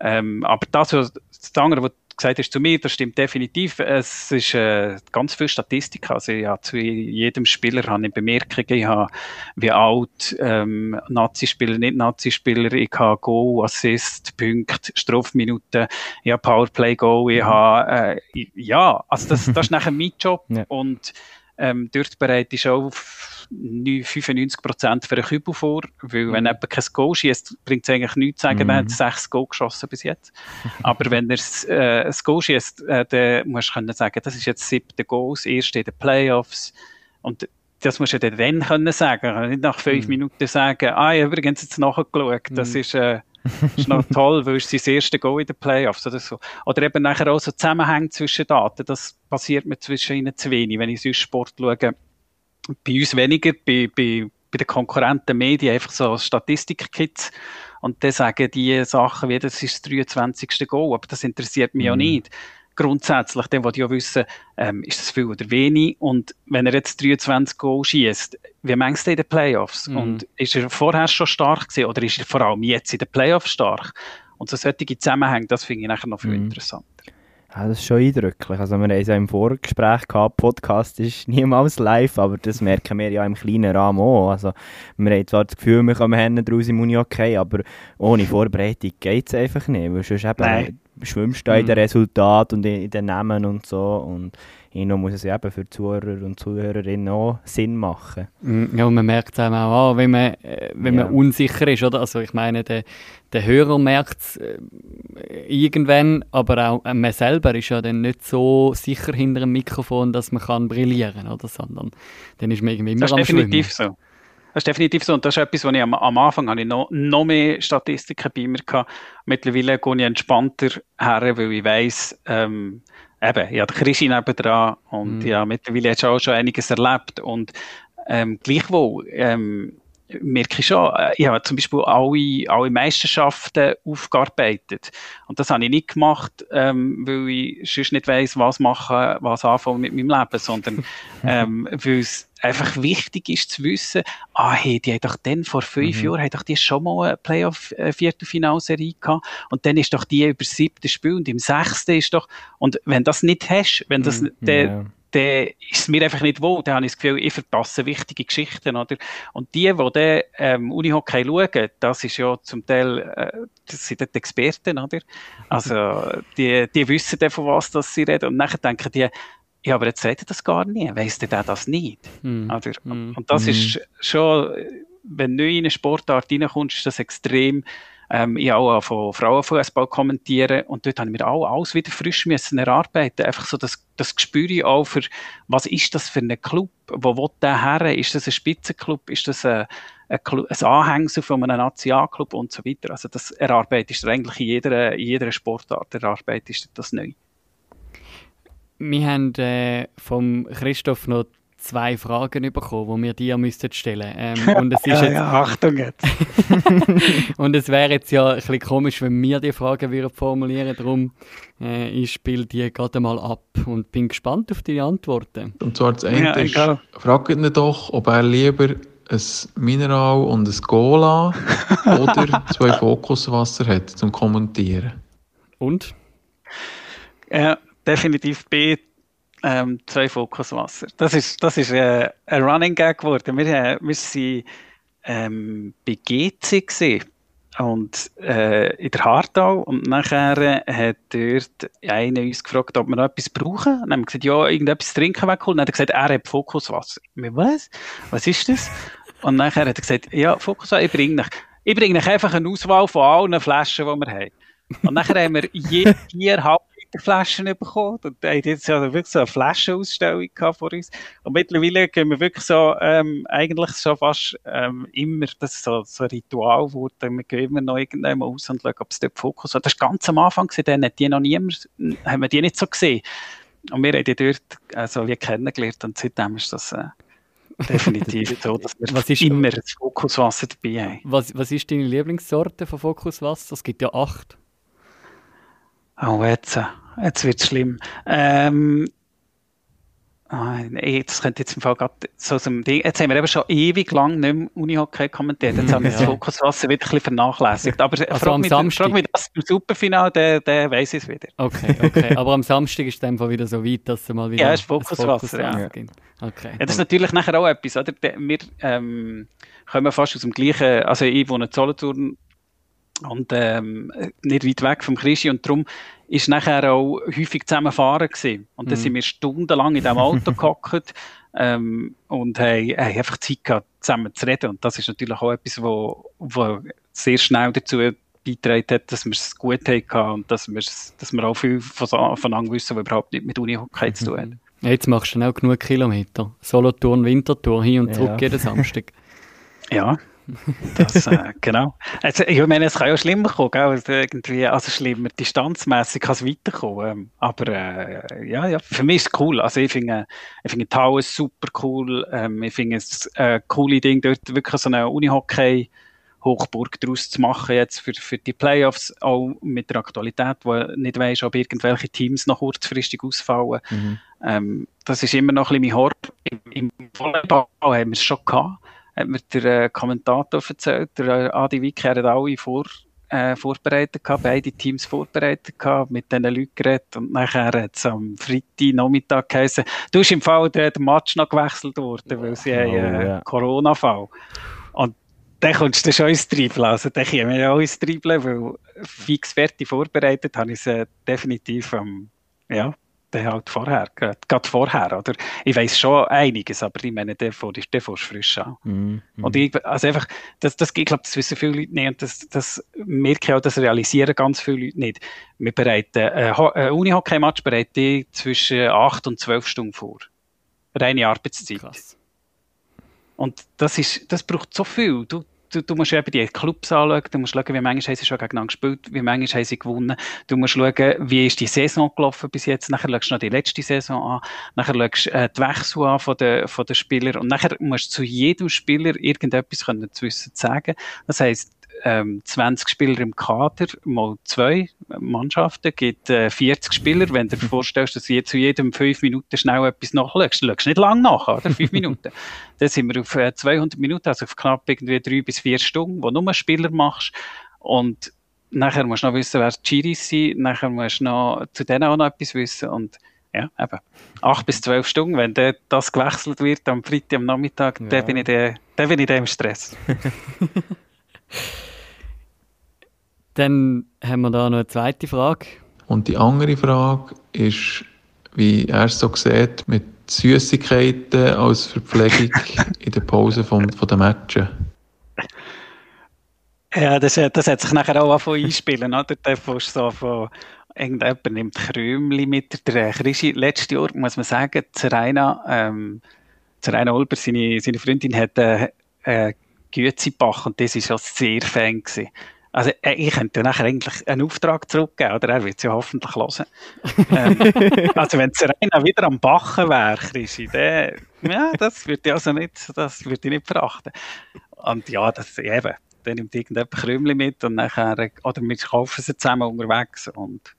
ähm, aber das, was, das andere, was gesagt hast zu mir, das stimmt definitiv. Es ist äh, ganz viel Statistik. Also habe zu jedem Spieler habe ich Bemerkungen, ich habe wie alt ähm, Nazi-Spieler, nicht Nazi-Spieler, ich habe Goal, Assist, Punkte, Strafminuten, ich habe Powerplay Goal, ich habe äh, ja, also das, das ist nachher mein Job [laughs] Ja. und ähm, dort bereite ich auch auf 95% für einen Kübel vor, weil wenn jemand kein Goal schießt, bringt es eigentlich nichts zu sagen, er hat sechs Goal geschossen bis jetzt. Aber wenn er äh, ein Goal schießt, äh, dann musst du können sagen, das ist jetzt das siebte Goal, das erste in den Playoffs. Und das musst du dann, dann können sagen, nicht nach fünf Minuten sagen, ah, ich habe übrigens jetzt nachgeschaut, das ist, äh, ist noch toll, weil es sein erste Goal in den Playoffs oder so. Oder eben nachher auch so Zusammenhänge zwischen Daten, das passiert mir zwischen ihnen zu wenig, wenn ich sonst Sport schaue. Bei uns weniger, bei, bei, bei den Konkurrenten Medien einfach so Statistikkits und dann sagen die Sachen wie, das ist das 23. Goal, aber das interessiert mich auch nicht. Grundsätzlich, dann wollte ich ja wissen, ähm, ist das viel oder wenig und wenn er jetzt 23 Goal schießt, wie meinst du in den Playoffs? Mhm. Und ist er vorher schon stark gewesen oder ist er vor allem jetzt in den Playoffs stark? Und so solche Zusammenhänge, das finde ich nachher noch viel Mhm. interessanter. Ja, das ist schon eindrücklich. Also wir haben es ja im Vorgespräch gehabt, Podcast ist [laughs] niemals live, aber das merken wir ja im kleinen Rahmen auch. Also wir haben zwar das Gefühl, wir kommen hinten raus im Uni okay, aber ohne Vorbereitung geht es einfach nicht. Weil sonst eben, Nein. Schwimmst da in den Mhm. Resultaten und in, in den Namen und so. Und irgendwo muss es eben für die Zuhörer und Zuhörerinnen auch Sinn machen. Mm, Ja, und man merkt es auch an, wenn man, äh, wenn Ja. man unsicher ist, oder? Also ich meine, der, der Hörer merkt es äh, irgendwann, aber auch äh, man selber ist ja dann nicht so sicher hinter dem Mikrofon, dass man kann brillieren, oder? Sondern dann ist man irgendwie immer Das ist am definitiv Schwimmen. so. Das ist definitiv so. Und das ist etwas, was ich am, am Anfang hatte ich noch, noch mehr Statistiken bei mir hatte. Mittlerweile gehe ich entspannter her, weil ich weiss, ähm, eben, ich habe Christi nebendran und Mhm. ja, mittlerweile hast du auch schon einiges erlebt. Und ähm, gleichwohl ähm, merke ich schon, äh, ich habe zum Beispiel alle, alle Meisterschaften aufgearbeitet. Und das habe ich nicht gemacht, ähm, weil ich sonst nicht weiss, was machen, was anfangen mit meinem Leben, sondern [laughs] ähm, weil es einfach wichtig ist zu wissen, ah, hey, die haben doch dann vor fünf Mhm. Jahren, haben doch die schon mal eine Playoff-Viertelfinalserie gehabt und dann ist doch die über siebte Spiel und im sechsten ist doch, und wenn das nicht hast, wenn das, Mhm. der. Dann ist es mir einfach nicht wohl. Dann habe ich das Gefühl, ich verpasse wichtige Geschichten, oder? Und die, die dann ähm, Unihockey schauen, das ist ja zum Teil, äh, das sind die Experten, oder? Also, [laughs] die, die wissen dann, von was das sie reden. Und nachher denken die, ja, aber jetzt redet das gar nie. Weiss der das nicht? Mhm. Oder? Mhm. Und das Mhm. ist schon, wenn du in eine Sportart reinkommst, ist das extrem. Ähm, ich auch von Frauenfußball kommentieren und dort habe ich mir auch alles wieder frisch müssen erarbeiten. Einfach so das, das Gespür auch für, was ist das für ein Club? Wo will der her? Ist das ein Spitzenclub? Ist das ein, ein, Clu- ein Anhängsel von einem Nationalclub und so weiter? Also das erarbeitest du eigentlich in jeder, in jeder Sportart, erarbeitest du das neu. Wir haben äh, vom Christoph noch zwei Fragen bekommen, die wir dir müssten stellen ähm, [laughs] Und es ist jetzt Achtung jetzt. [laughs] Und es wäre jetzt ja ein bisschen komisch, wenn wir die Fragen würden formulieren Darum, äh, ich spiele die gerade mal ab und bin gespannt auf die Antworten. Und zwar das eine Ja, ist, egal. fragt ihn doch, ob er lieber ein Mineral und ein Cola [laughs] oder zwei Fokuswasser hat zum Kommentieren. Und? Ja, definitiv B. Ähm, zwei Fokuswasser. Das ist, das ist äh, ein Running Gag geworden. Wir, äh, sind ähm, bei GC gewesen. und äh, in der Hartau und nachher hat dort einer uns gefragt, ob wir noch etwas brauchen. Und dann haben wir gesagt, ja, irgendetwas trinken wegholen. Dann hat er gesagt, er hat Fokuswasser. Wir, was? Was ist das? Und nachher hat er gesagt, ja, Fokuswasser, ich bringe euch, ich bringe euch einfach eine Auswahl von allen Flaschen, die wir haben. Und nachher haben wir je vier Halbliter-Flaschen bekommen. Und da haben jetzt ja wirklich so eine Flaschenausstellung gehabt vor uns. Und mittlerweile gehen wir wirklich so, ähm, eigentlich schon fast ähm, immer, das ist so, so ein Ritual geworden. Wir gehen immer noch irgendwann aus und schauen, ob es dort Fokus hat. Das war ganz am Anfang, dann hat die noch niemand, haben wir die nicht so gesehen. Und wir haben die dort also wie kennengelernt und seitdem ist das äh, definitiv [laughs] so, dass wir Was ist- immer das Fokuswasser dabei haben. Was, was ist deine Lieblingssorte von Fokuswasser? Es gibt ja acht. Oh, jetzt, jetzt wird es schlimm. Ähm, ah, das könnte jetzt im Fall gerade so dem Ding. Jetzt haben wir eben schon ewig lang nicht mehr Unihockey kommentiert. Jetzt haben wir das Ja. Fokuswasser wieder ein bisschen vernachlässigt. Aber Also frag, am mich, Samstag. frag mich das im Superfinale, der, der weiss es wieder. Okay, okay. Aber am Samstag ist es einfach wieder so weit, dass es mal wieder Ja, ist Fokuswasser, ja. gibt. Okay. Ja, das ist natürlich nachher auch etwas, oder? Der- Wir ähm, kommen fast aus dem gleichen, also ich wohne in Solothurn und ähm, nicht weit weg vom Christi und darum ist nachher auch häufig zusammenfahren gewesen. Und dann Mhm. sind wir stundenlang in diesem Auto [laughs] gehockt ähm, und haben, haben einfach Zeit gehabt, zusammen zu reden. Und das ist natürlich auch etwas, wo, wo sehr schnell dazu beigetragen hat, dass wir es gut hatten und dass, dass wir auch viel von- voneinander wissen, was überhaupt nicht mit Unihockey zu tun hat. [laughs] Jetzt machst du auch genug Kilometer. Solothurn, Winterthur, hin und zurück Ja. jeden Samstag. [laughs] Ja, das, äh, genau. Also, ich meine, es kann ja schlimmer kommen, gell? Also, irgendwie, also schlimmer, distanzmässig kann es weiterkommen. Ähm, aber äh, ja, ja, für mich ist es cool. Also ich finde, ich die Halle super cool. Ähm, ich finde es äh, coole Ding, dort wirklich so eine Unihockey Hochburg daraus zu machen jetzt für, für die Playoffs, auch mit der Aktualität, wo nicht weißt, ob irgendwelche Teams noch kurzfristig ausfallen. Mhm. Ähm, das ist immer noch ein bisschen mein Hort. Im, Im Volleyball haben wir es schon gehabt. Hat mir der äh, Kommentator erzählt, der äh, Adi Wicker hat alle vor, äh, vorbereitet gehabt, beide Teams vorbereitet gehabt, mit diesen Leuten geredet und nachher hat es am Freitag Nachmittag geheißen, du hast im Fall der, Match noch gewechselt worden, weil sie Oh, haben äh, ja. Corona-Fall. Und dann kommst du schon ins Triebeln, also dann kommen wir ja auch ins Triebeln, weil fix fertig vorbereitet, habe ich es definitiv ähm, ja, der halt vorher, gerade vorher, oder? Ich weiß schon einiges, aber ich meine, der vor ist, der vor frisch an. Mm, mm. Und ich, also einfach, das, das, ich glaube, das wissen viele Leute nicht und das, das merke ich auch, das realisieren ganz viele Leute nicht. Wir bereiten, äh, ein Unihockey-Match bereite ich zwischen 8 und 12 Stunden vor. Reine Arbeitszeit. Krass. Und das ist, das braucht so viel. Du, du, du musst eben die Clubs anschauen, du musst schauen, wie manchmal haben sie schon gegeneinander gespielt, wie manchmal haben sie gewonnen. Du musst schauen, wie ist die Saison gelaufen bis jetzt. Nachher schaust du noch die letzte Saison an. Nachher schaust du äh, die Wechsel an von den, von den Spielern. Und nachher musst du zu jedem Spieler irgendetwas können zu wissen sagen. Das heisst, ähm, 20 Spieler im Kader, mal zwei Mannschaften, gibt äh, 40 Spieler. Wenn du dir vorstellst, dass du zu jedem fünf Minuten schnell etwas nachschaust, schaust du nicht lang nach, oder? Fünf [laughs] Minuten. Dann sind wir auf äh, 200 Minuten, also auf knapp irgendwie drei bis vier Stunden, wo du nur Spieler machst. Und nachher musst du noch wissen, wer die Chiris sind, nachher musst du noch zu denen auch noch etwas wissen und ja, eben. Acht bis zwölf Stunden, wenn das gewechselt wird am Freitag am Nachmittag, ja. dann bin ich da, dann bin ich im Stress. [laughs] Dann haben wir da noch eine zweite Frage. Und die andere Frage ist, wie er es so sieht, mit Süßigkeiten als Verpflegung [laughs] in der Pause von, von den Matchen. Ja, das, das hat sich nachher auch angefangen einspielen, oder? Da fährst so von, irgendjemand nimmt Krümli mit. Der Krischi, letztes Jahr, muss man sagen, Zeraina, ähm, Zeraina Olber, seine, seine Freundin, hat äh, äh, Gützibach und das war schon sehr Fan gewesen. Also äh, ich könnte nachher eigentlich einen Auftrag zurückgeben, oder er wird es ja hoffentlich hören. ähm, [laughs] also wenn es rein wieder am Bachen wäre, Chrissy, dann, ja, das würde ich also nicht, das würde ich nicht verachten. Und ja, das eben, dann nimmt irgendjemand Krümli mit und nachher, oder wir kaufen sie zusammen unterwegs und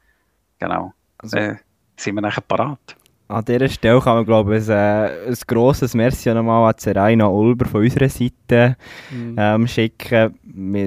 genau, also, äh, sind wir nachher parat. An dieser Stelle kann man, glaube ich, ein, äh, ein grosses Merci nochmal an Zeraina Ulber von unserer Seite mhm. ähm, schicken,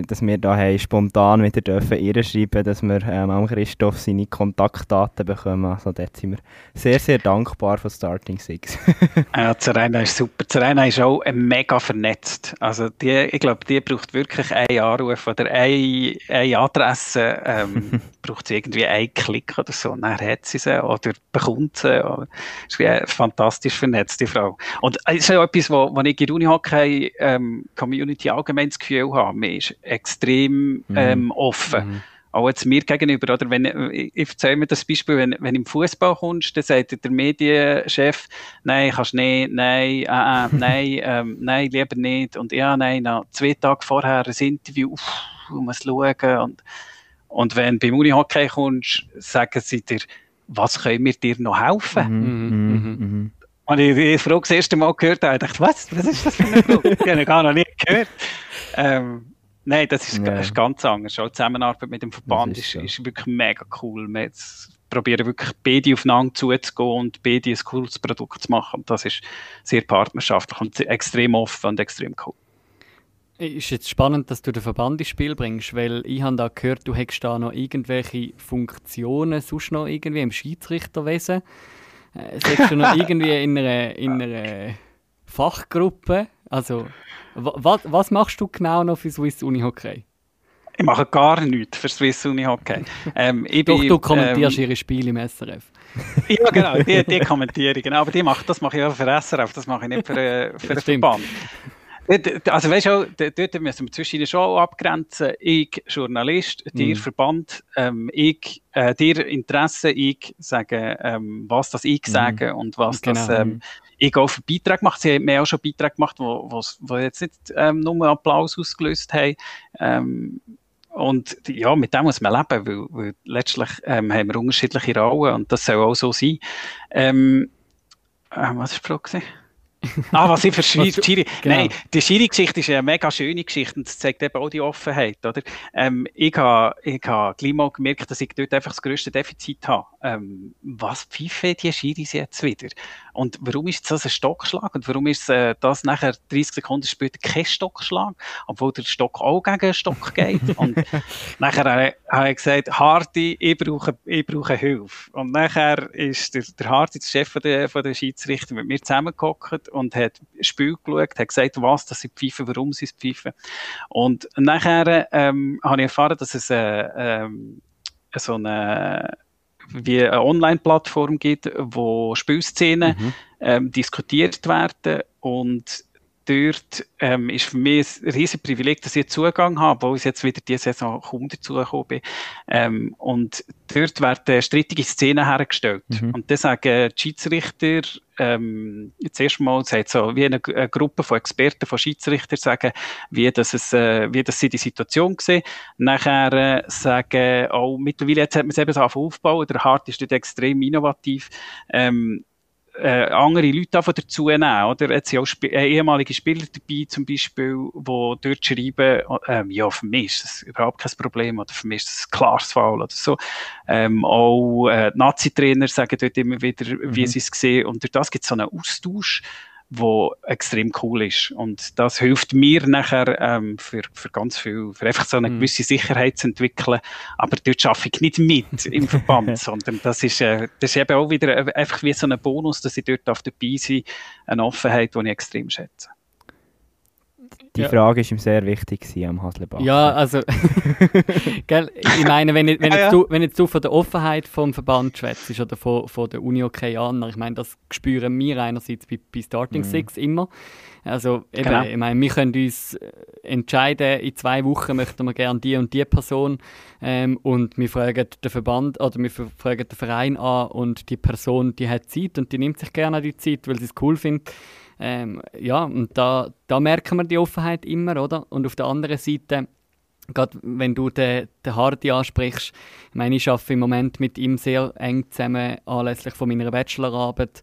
dass wir da haben spontan wieder dürfen ihr schreiben dass wir ähm, am Christoph seine Kontaktdaten bekommen. Also dort sind wir sehr, sehr dankbar von Starting Six. [laughs] ja, Zeraina ist super. Zeraina ist auch mega vernetzt. Also die, ich glaube, die braucht wirklich einen Anruf oder eine, eine Adresse, ähm, [laughs] braucht sie irgendwie einen Klick oder so, und dann hat sie sie oder bekommt sie. Oder ist wie eine fantastisch vernetzte Frau. Und es ist auch etwas, wo, wo ich in der Uni-Hockey ähm, Community allgemein das Gefühl habe, man ist extrem mhm. ähm, offen. Mhm. Auch jetzt mir gegenüber, oder wenn, ich, ich erzähle mir das Beispiel, wenn, wenn im Fußball kommst, dann sagt der Medienchef, nein, kannst nicht, nein, äh, äh, [laughs] nein, ähm, nein, lieber nicht. Und ja, nein, noch zwei Tage vorher ein Interview, uff, muss schauen. Und, und wenn du beim Uni-Hockey kommst, sagen sie dir, was können wir dir noch helfen? Mhm, mhm, mhm. mhm. Und ich die Frage das erste Mal gehört habe, dachte was, was ist das für eine Frage? ich habe gar noch nicht gehört. Ähm, nein, das ist, ja. ist ganz anders. Auch die Zusammenarbeit mit dem Verband ist, ist, ist, wirklich mega cool. Wir probieren wirklich beide aufeinander zuzugehen und beide ein cooles Produkt zu machen. Und das ist sehr partnerschaftlich und extrem offen und extrem cool. Ist jetzt spannend, dass du den Verband ins Spiel bringst, weil ich habe da gehört, du hättest da noch irgendwelche Funktionen, sonst noch irgendwie im Schiedsrichterwesen. Äh, Sagst du noch [laughs] irgendwie in einer, in einer Fachgruppe? Also, was, was machst du genau noch für Swiss Uni Hockey? Ich mache gar nichts für Swiss Uni Hockey. Ähm, [laughs] Doch, bin, du kommentierst ähm, ihre Spiele im SRF. [laughs] ja, genau, die, die kommentiere ich. Genau, aber die mache, das mache ich auch für SRF, das mache ich nicht für, äh, für den Verband. Also weißt du, dort müssen wir zwischen schon abgrenzen. Ich Journalist, dir mhm. Verband, ähm, ich, äh, dir Interesse, ich sage, ähm, was das ich mhm. sage und was genau. das ähm, ich auch für Beiträge mache. Sie haben mir auch schon Beiträge gemacht, wo, wo jetzt nicht ähm, nur Applaus ausgelöst haben. Ähm, und ja, mit dem muss man leben, weil, weil letztlich ähm, haben wir unterschiedliche Rollen und das soll auch so sein. Ähm, äh, was war die Frage? Ah, was ich für Schiri. Genau. Nein, die Schiri-Geschichte ist eine mega schöne Geschichte und zeigt eben auch die Offenheit, oder? Ähm, ich habe, ich habe gleich mal gemerkt, dass ich dort einfach das grösste Defizit habe. Ähm, was pfeifen die Schiris jetzt wieder? Und warum ist das ein Stockschlag? Und warum ist äh, das nachher 30 Sekunden später kein Stockschlag? Obwohl der Stock auch gegen den Stock geht. [laughs] und nachher äh, habe ich gesagt, Hardy, ich brauche, ich brauche Hilfe. Und nachher ist der, der Hardy, der Chef von der, von der Schiedsrichter, mit mir zusammengehockt und hat Spiel geschaut, hat gesagt, was das sind Pfeifen, warum sie es pfeifen. Und nachher ähm, habe ich erfahren, dass es äh, ähm, so eine wie eine Online-Plattform gibt, wo Spielszenen Mhm. ähm, diskutiert werden und dort ähm, ist für mich ein riesiges Privileg, dass ich Zugang habe, obwohl ich jetzt wieder diese Saison kaum dazugekommen bin. Ähm, und dort werden strittige Szenen hergestellt. Mhm. Und dann sagen die Schiedsrichter, ähm, jetzt erstmal sagt so, wie eine, eine Gruppe von Experten, von Schiedsrichtern sagen, wie das, es, äh, wie das sie die Situation sehen. Nachher äh, sagen auch, mittlerweile jetzt hat man es eben so aufgebaut, der Hart ist dort extrem innovativ, ähm, äh, andere Leute dazu nehmen, oder? Jetzt sind auch Sp äh, ehemalige Spieler dabei, zum Beispiel, die dort schreiben, ähm, ja, für mich ist das überhaupt kein Problem, oder für mich ist das ein klares Foul, oder so. Ähm, auch, äh, Nazi-Trainer sagen dort immer wieder, wie Mhm. sie es sehen, und durch das gibt es so einen Austausch, wo extrem cool ist. Und das hilft mir nachher ähm, für, für ganz viel, für einfach so eine Mhm. gewisse Sicherheit zu entwickeln. Aber dort arbeite ich nicht mit im Verband, [laughs] sondern das ist, äh, das ist eben auch wieder äh, einfach wie so ein Bonus, dass ich dort auf dabei sein eine Offenheit, die ich extrem schätze. Die Ja. Frage war ihm sehr wichtig gewesen am Hasselbach. Ja, also, [laughs] gell, ich meine, wenn, wenn, Ja, ja. jetzt du, wenn jetzt du von der Offenheit vom Verband schwätzt oder von, von der Uni Okayana, ich meine, das spüren wir einerseits bei, bei Starting Mhm. Six immer. Also, eben, Genau. ich meine, wir können uns äh, entscheiden, in zwei Wochen möchten wir gerne die und die Person ähm, und wir fragen den Verband oder wir fragen den Verein an und die Person, die hat Zeit und die nimmt sich gerne die Zeit, weil sie es cool findet. Ähm, ja, und da, da merken wir die Offenheit immer, oder? Und auf der anderen Seite, gerade wenn du den, den Hardy ansprichst, ich meine, ich arbeite im Moment mit ihm sehr eng zusammen anlässlich von meiner Bachelorarbeit,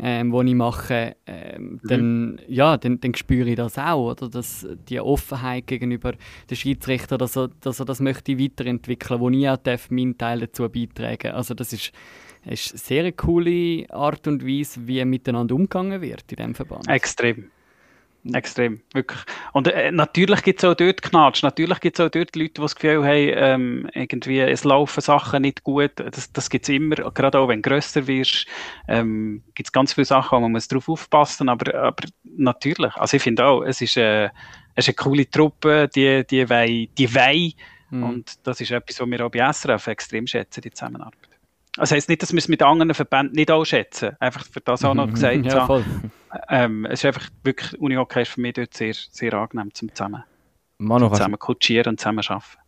ähm, die ich mache, ähm, dann, ja, dann, dann spüre ich das auch, oder? Dass die Offenheit gegenüber den Schiedsrichter, dass er, dass er das möchte weiterentwickeln, wo ich auch darf, meinen Teil dazu beitragen Also das ist, ist eine sehr coole Art und Weise, wie miteinander umgegangen wird in diesem Verband. Extrem. Extrem, wirklich. Und äh, natürlich gibt es auch dort Knatsch. Natürlich gibt es auch dort Leute, die das Gefühl haben, ähm, irgendwie, es laufen Sachen nicht gut. Das, das gibt es immer, gerade auch wenn du grösser wirst, ähm, gibt es ganz viele Sachen, wo man muss drauf aufpassen aber, aber natürlich, also ich finde auch, es ist, äh, es ist eine coole Truppe, die, die wollen, die Mhm. und das ist etwas, was wir auch bei SRF extrem schätzen, die Zusammenarbeit. Das heisst nicht, dass wir es mit anderen Verbänden nicht auch schätzen. Einfach für das auch noch gesagt zu ja, voll. Ähm, es ist einfach wirklich, Unihockey ist für mich dort sehr, sehr angenehm zum zusammen, Manu, kannst, zusammen kutschieren und zusammen arbeiten.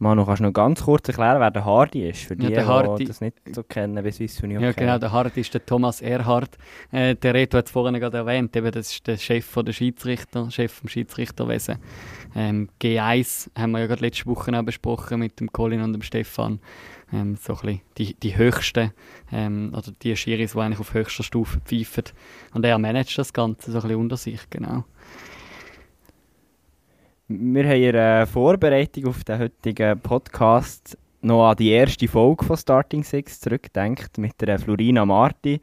Manu, kannst du noch ganz kurz erklären, wer der Hardy ist? Für die, der Hardy- die das nicht so kennen, wie Swiss Uni Ja, genau, der Hart ist der Thomas Erhard. Äh, der Reto hat es vorhin gerade erwähnt, eben, das ist der Chef von der Schiedsrichter, Chef vom Schiedsrichterwesen. Ähm, G1 haben wir ja gerade letzte Woche auch besprochen mit dem Colin und dem Stefan. Ähm, so die, die höchsten, ähm, oder die Schiris, die eigentlich auf höchster Stufe pfeifen. Und er managt das Ganze so ein bisschen unter sich, genau. Wir haben in der Vorbereitung auf den heutigen Podcast noch an die erste Folge von Starting Six zurückgedacht mit der Florina Marti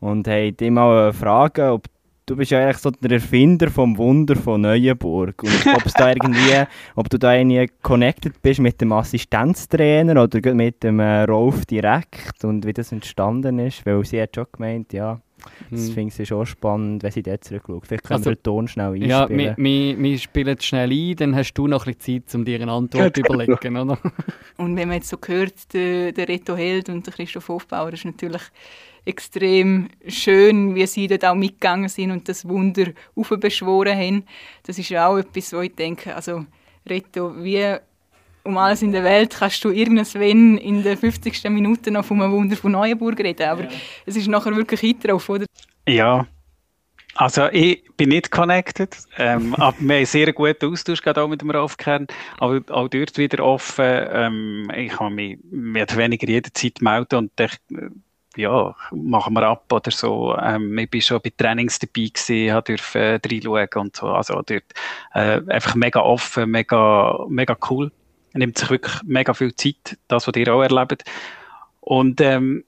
und haben mal fragen, ob du bist ja eigentlich so der Erfinder vom Wunder von Neuenburg und ob es da irgendwie, [laughs] ob du da irgendwie connected bist mit dem Assistenztrainer oder mit dem äh, Rolf direkt und wie das entstanden ist, weil sie hat schon gemeint, ja, das Hm. finde ich schon spannend, wenn sie dort zurückschaut. Vielleicht können Also, wir den Ton schnell Ja, einspielen. wir, wir, wir spielen es schnell ein, dann hast du noch ein bisschen Zeit, um dir eine Antwort zu überlegen, oder? Und wenn man jetzt so hört, der, der Reto Held und der Christoph Hofbauer, das ist natürlich extrem schön, wie sie dort auch mitgegangen sind und das Wunder aufbeschworen haben. Das ist ja auch etwas, wo ich denke, also Reto, wie um alles in der Welt kannst du irgendwann in der 50. Minute noch vom Wunder von Neuenburg reden, aber es ist nachher wirklich hit drauf, oder? Ja, also ich bin nicht connected, ähm, [laughs] aber wir haben einen sehr guten Austausch gerade auch mit dem Rolf-Kern, aber auch dort wieder offen. Ähm, ich kann mich mehr oder weniger jederzeit melden und ich, ja, machen wir ab oder so. Ähm, ich bin schon bei Trainings dabei gewesen, habe dürfen äh, reinschauen und so. Also dort äh, einfach mega offen, mega, mega cool. Nimmt sich wirklich mega viel Zeit, das, was ihr auch erlebt. Und ähm,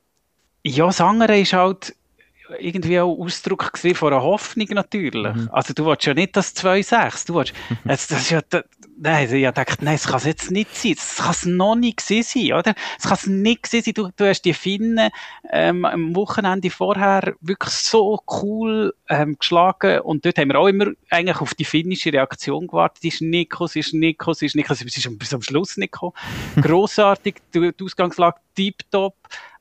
ja, das andere ist halt irgendwie auch Ausdruck von einer Hoffnung natürlich. Mhm. Also du willst ja nicht das 2-6, du willst, [laughs] das, das ist ja, das, nein, ich dachte, nein, es kann es jetzt nicht sein, es kann es noch nicht sein, oder? Es kann es nicht sein, du, du hast die Finnen ähm, am Wochenende vorher wirklich so cool ähm, geschlagen. Und dort haben wir auch immer eigentlich auf die finnische Reaktion gewartet, sie ist nicht gekommen, ist nicht gekommen, ist nicht gekommen, sie ist bis am Schluss nicht gekommen. Grossartig, die, die Ausgangslage tiptop,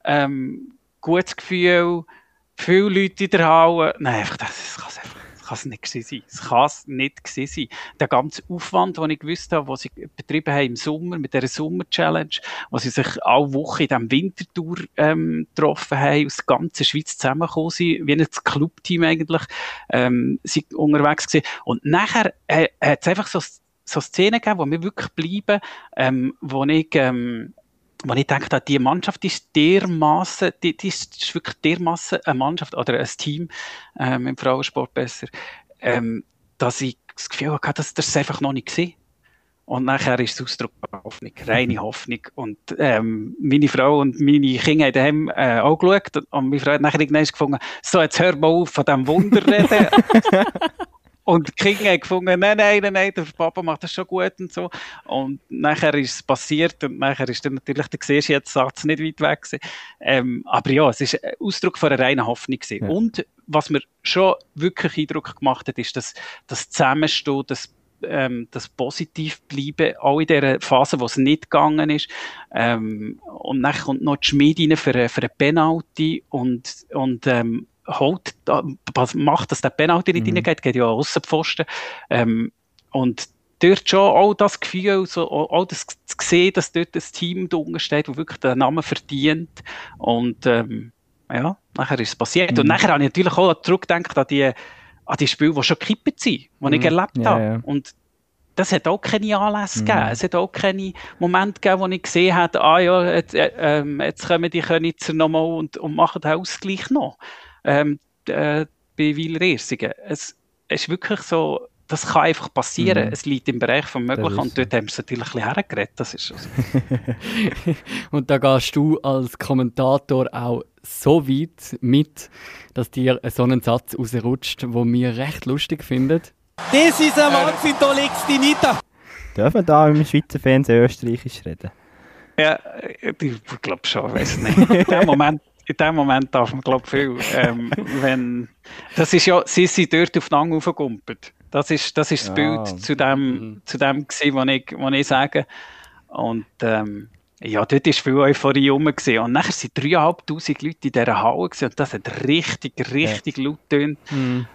ähm, gutes Gefühl, viele Leute in der Halle, nein, einfach, das, das kann es einfach kann es nicht sein. Es kann es nicht sein. Der ganze Aufwand, den ich gewusst habe, den sie betrieben haben im Sommer, mit dieser Sommer-Challenge, wo sie sich alle Woche in diesem Wintertour ähm, getroffen haben, aus der ganzen Schweiz zusammengekommen sind, wie ein Clubteam eigentlich, ähm, sind unterwegs gewesen. Und nachher äh, hat es einfach so, so Szenen gegeben, wo wir wirklich bleiben, ähm, wo ich, ähm, wo ich denke, die Mannschaft ist dermaßen, die, die ist wirklich dermaßen eine Mannschaft oder ein Team ähm, im Frauensport besser, ähm, dass ich das Gefühl hatte, dass das einfach noch nicht gesehen. Und nachher ist es Ausdruck Hoffnung, reine Hoffnung. Und ähm, meine Frau und meine Kinder haben daheim äh, auch geschaut und meine Frau hat nachher irgendwann gefunden, so, jetzt hör mal auf von diesem Wunder reden. [laughs] Und die Kinder haben gefunden, nein, nein, nein, nein, der Papa macht das schon gut und so. Und nachher ist es passiert und nachher ist dann natürlich, der siehst jetzt Satz nicht weit weg gewesen. Ähm, aber ja, es ist ein Ausdruck von einer reinen Hoffnung gewesen. Ja. Und was mir schon wirklich Eindruck gemacht hat, ist, dass das Zusammenstehen, das ähm, das positiv bleiben, auch in der Phase, wo es nicht gegangen ist. Ähm, und dann kommt noch die Schmiede für, für eine Penalty und, und ähm, holt, was macht, dass der Penalty nicht mhm. reingeht, geht ja Aussenpfosten. Ähm, und dort schon auch das Gefühl, so, auch das zu sehen, dass dort ein Team drunter steht, das wirklich den Namen verdient. Und ähm, ja, nachher ist es passiert. Mhm. Und nachher habe ich natürlich auch zurückgedacht an die, an die Spiele, die schon gekippt sind, die mhm. ich erlebt habe. Ja. Und das hat auch keine Anlässe mhm. gegeben. Es hat auch keine Momente gegeben, wo ich gesehen habe, ah ja, jetzt, äh, ähm, jetzt kommen die Könitzer nochmal und, und machen den Ausgleich noch ähm, äh, bei Wieler-Ersingen. Es, es ist wirklich so, das kann einfach passieren. Mhm. Es liegt im Bereich vom Möglichen und dort haben wir es natürlich ein bisschen hergeredet. Das ist so. [laughs] und da gehst du als Kommentator auch so weit mit, dass dir so ein Satz rausrutscht, den wir recht lustig finden. Das ist ein Wahnsinn, da legst du nicht Dürfen wir da im Schweizer Fernsehen Österreichisch reden? Ja, ich glaube schon, weiß nicht. [laughs] In Moment in dem Moment darf man, glaube ich, viel. Ähm, [laughs] wenn, das ist ja, sie sind dort auf aufeinander aufgekumpelt. Das ist, das ist das ja. Bild zu dem, mhm. zu dem gewesen, was ich, was ich sage. Und, ähm, ja, dort war viel Euphorie rum. Gewesen. Und nachher waren 3'500 Leute in dieser Halle gewesen, und das hat richtig, richtig ja. laut getönt. Mhm.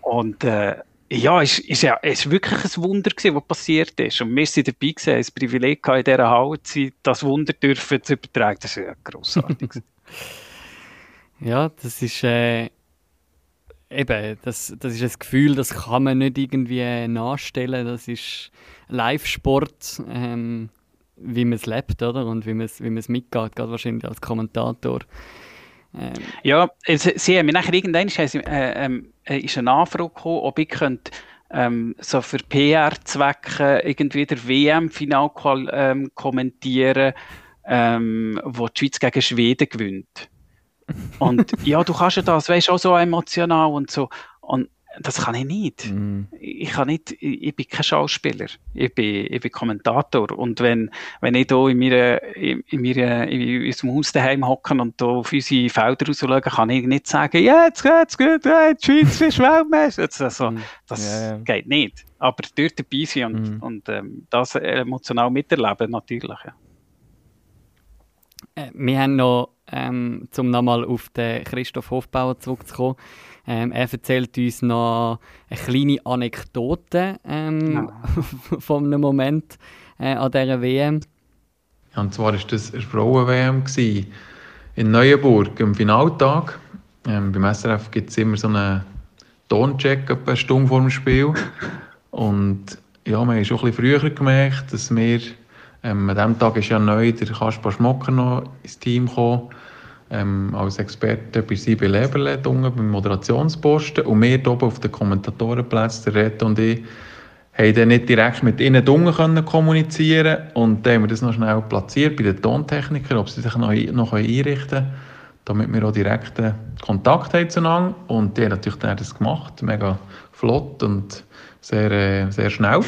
Und, äh, ja, es ist, ja, ist wirklich ein Wunder gewesen, was passiert ist. Und wir sind dabei gewesen, das Privileg in dieser Halle zu sein, das Wunder dürfen zu übertragen. Das ist ja [laughs] grossartig. Ja, das ist äh, eben, das, das ist ein Gefühl, das kann man nicht irgendwie nachstellen. Das ist Live-Sport, ähm, wie man es lebt, oder? Und wie man es wie mitgeht, gerade wahrscheinlich als Kommentator. Ähm. Ja, sie haben mir nachher irgendwann äh, ähm, äh, ist eine Anfrage gekommen, ob ich könnte, ähm, so für PR-Zwecke irgendwie der WM-Final ähm, kommentieren, ähm, wo die Schweiz gegen Schweden gewinnt. Und ja, du kannst ja das, weißt du, auch so emotional und so. Und das kann ich nicht. Mm. Ich kann nicht, ich, ich, bin kein Schauspieler. Ich bin, ich bin Kommentator. Und wenn, wenn ich hier in meiner, in, in, meiner, in unserem Haus daheim hocke und hier auf unsere Felder raus schaue, kann ich nicht sagen, ja, jetzt geht's gut, ja, die Schweiz ist Weltmeister. Also, mm. das ja, ja. geht nicht. Aber dort dabei sein und, mm. und ähm, das emotional miterleben, natürlich. Ja. Wir haben noch ähm, um nochmal auf den Christoph Hofbauer zurückzukommen. Ähm, er erzählt uns noch eine kleine Anekdote ähm, ja. [laughs] von einem Moment äh, an dieser WM. Ja, und zwar war das eine Frauen-WM in Neuenburg am Finaltag. Ähm, beim SRF gibt es immer so einen Toncheck, etwa eine Stunde vor dem Spiel. Und ja, wir haben schon ein bisschen früher gemerkt, dass wir ähm, an diesem Tag ist ja neu der Kaspar Schmocker noch ins Team gekommen. Ähm, als Experte bei Siebe Leberle beim Moderationsposten. Und wir hier oben auf den Kommentatorenplätzen, der Reto und ich, haben dann nicht direkt mit ihnen unten können kommunizieren. Und dann haben wir das noch schnell platziert bei den Tontechnikern, ob sie sich noch, noch einrichten können, damit wir auch direkten Kontakt haben zueinander. Und die haben natürlich dann das gemacht, mega flott und sehr, äh, sehr schnell.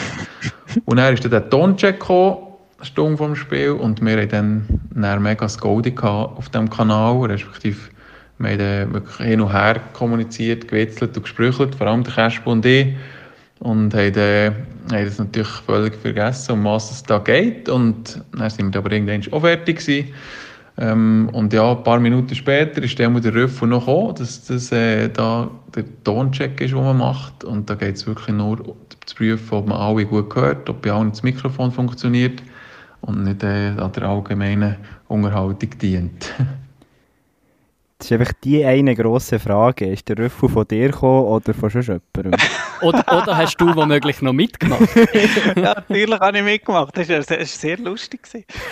Und dann ist dann der Toncheck gekommen, Stunde vom Spiel, und wir haben dann, dann mega Goldie auf dem Kanal, respektive wir haben wirklich hin und her kommuniziert, gewitzelt und gesprüchelt, vor allem der Kasper und ich. Und haben, dann, haben das natürlich völlig vergessen, um was es da geht. Und dann sind wir aber irgendwann auch fertig gewesen. Ähm, und ja, ein paar Minuten später ist dann der Rüffel noch gekommen, dass das äh, da der Toncheck ist, den man macht. Und da geht es wirklich nur zu prüfen, ob man alle gut hört, ob bei allen das Mikrofon funktioniert und nicht äh, an der allgemeinen Unterhaltung dient. [laughs] Das ist einfach die eine grosse Frage. Ist der Rüffel von dir gekommen oder von schon jemandem? [laughs] Oder, oder hast du womöglich noch mitgemacht? [laughs] ja, natürlich habe ich mitgemacht. Das war sehr, sehr lustig.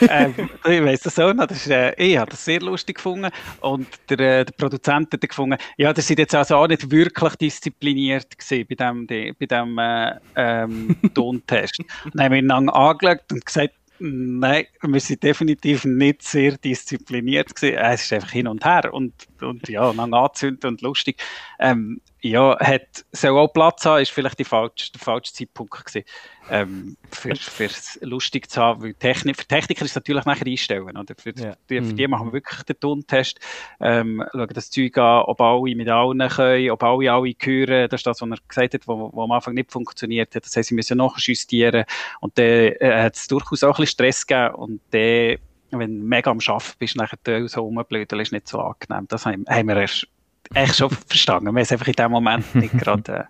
ähm, ich weiss das auch noch. Das ist, äh, ich habe das sehr lustig gefunden. Und der, äh, der Produzent hat gefunden, ja, das sind jetzt also auch nicht wirklich diszipliniert gewesen bei diesem bei dem, äh, ähm, Tontest. Dann haben wir ihn angeschaut und gesagt, Nein, wir sind definitiv nicht sehr diszipliniert gewesen. Es ist einfach hin und her und, und ja, lang anzünden und lustig. Ähm, ja, hat, soll auch Platz haben, ist vielleicht die falsche, der falsche Zeitpunkt gewesen, ähm, für, für lustig zu haben, weil Technik, für Techniker ist es natürlich nachher einstellen, oder? Für, ja. die, für die mhm. machen wir wirklich den Tontest, ähm, schauen das Zeug an, ob alle mit allen können, ob alle alle hören, das ist das, was er gesagt hat, wo am Anfang nicht funktioniert hat, das heißt, sie müssen nachjustieren und dann äh, hat es durchaus auch ein bisschen Stress gegeben und dann wenn du mega am Arbeiten bist, nachher so rumblödeln, ist nicht so angenehm. Das haben, haben wir erst echt schon [laughs] verstanden. Wir haben es einfach in dem Moment nicht [laughs] gerade äh,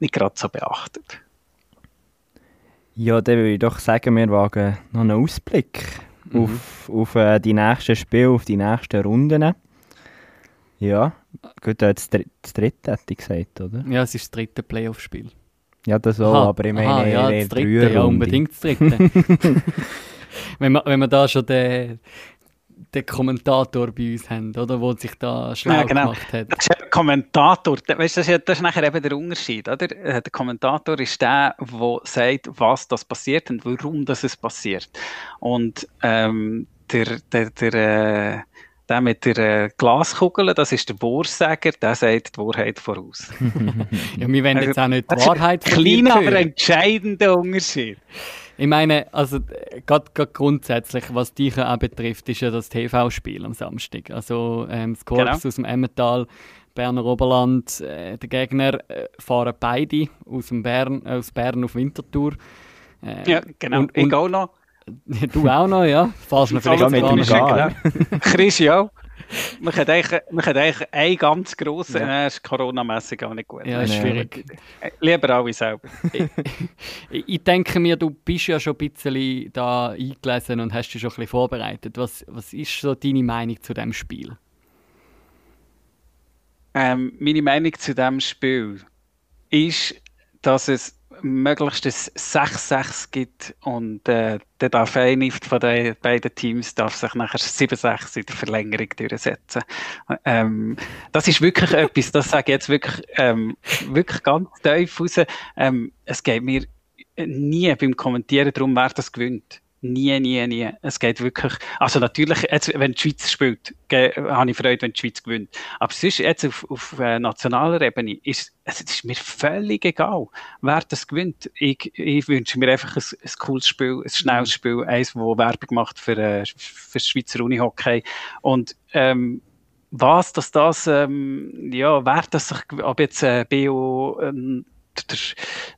nicht so beachtet. Ja, dann würde ich doch sagen, wir wagen noch einen Ausblick mhm. auf, auf äh, die nächsten Spiele, auf die nächsten Runden. Ja, gut, das, das dritte hätte ich gesagt, oder? Ja, es ist das dritte Playoff-Spiel. Ja, das auch, aber ich meine, Aha, ja, das dritte, ja, unbedingt das dritte. [laughs] wenn, man, wenn man da schon den, den Kommentator bei uns haben, oder? Wo sich da schlau ja, genau. gemacht hat. Das ist der Kommentator, weißt, das, ist, das ist nachher eben der Unterschied, oder? Äh, der Kommentator ist der, der sagt, was das passiert und warum das es passiert. Und ähm, der, der, der, äh, der mit der äh, Glaskugel, das ist der Wahrsager, der sagt die Wahrheit voraus. [laughs] ja, wir wollen jetzt auch nicht die Wahrheit Kleiner, aber entscheidender Unterschied. Ich meine, also gerade grundsätzlich, was dich auch betrifft, ist ja das TV-Spiel am Samstag. Also ähm, das Korps genau. aus dem Emmental, Berner Oberland, äh, der Gegner äh, fahren beide aus, dem Bern, äh, aus Bern auf Winterthur. Äh, ja, genau. Und, und, ich auch noch. [laughs] Du auch noch, ja. Fahrst du vielleicht mit dem Gar. Chris ja man hat eigentlich, man eigentlich einen ganz grossen, ja. äh, ist Corona-mässig auch nicht gut. Ja, ist schwierig. Lieber alle selber. ich, ich, denke mir, du bist ja schon ein bisschen da eingelesen und hast dich schon ein bisschen vorbereitet. Was, was ist so deine Meinung zu dem Spiel? Ähm, meine Meinung zu dem Spiel ist, dass es möglichst ein 6-6 gibt und äh, dann darf eine von den beiden Teams darf sich nachher 7-6 in der Verlängerung durchsetzen. Ähm, das ist wirklich [laughs] etwas, das sage ich jetzt wirklich, ähm, wirklich ganz tief raus. Ähm, es geht mir nie beim Kommentieren darum, wer das gewinnt. Nie, nie, nie. Es geht wirklich, also natürlich, jetzt, wenn die Schweiz spielt, habe ich Freude, wenn die Schweiz gewinnt. Aber sonst jetzt auf, auf äh, nationaler Ebene ist es ist mir völlig egal, wer das gewinnt. Ich, ich wünsche mir einfach ein, ein cooles Spiel, ein schnelles Spiel, eins, das Werbung macht für, äh, für das Schweizer Unihockey. Und, ähm, was, dass das, ähm, ja, wer das sich, ob jetzt äh, BO, ähm,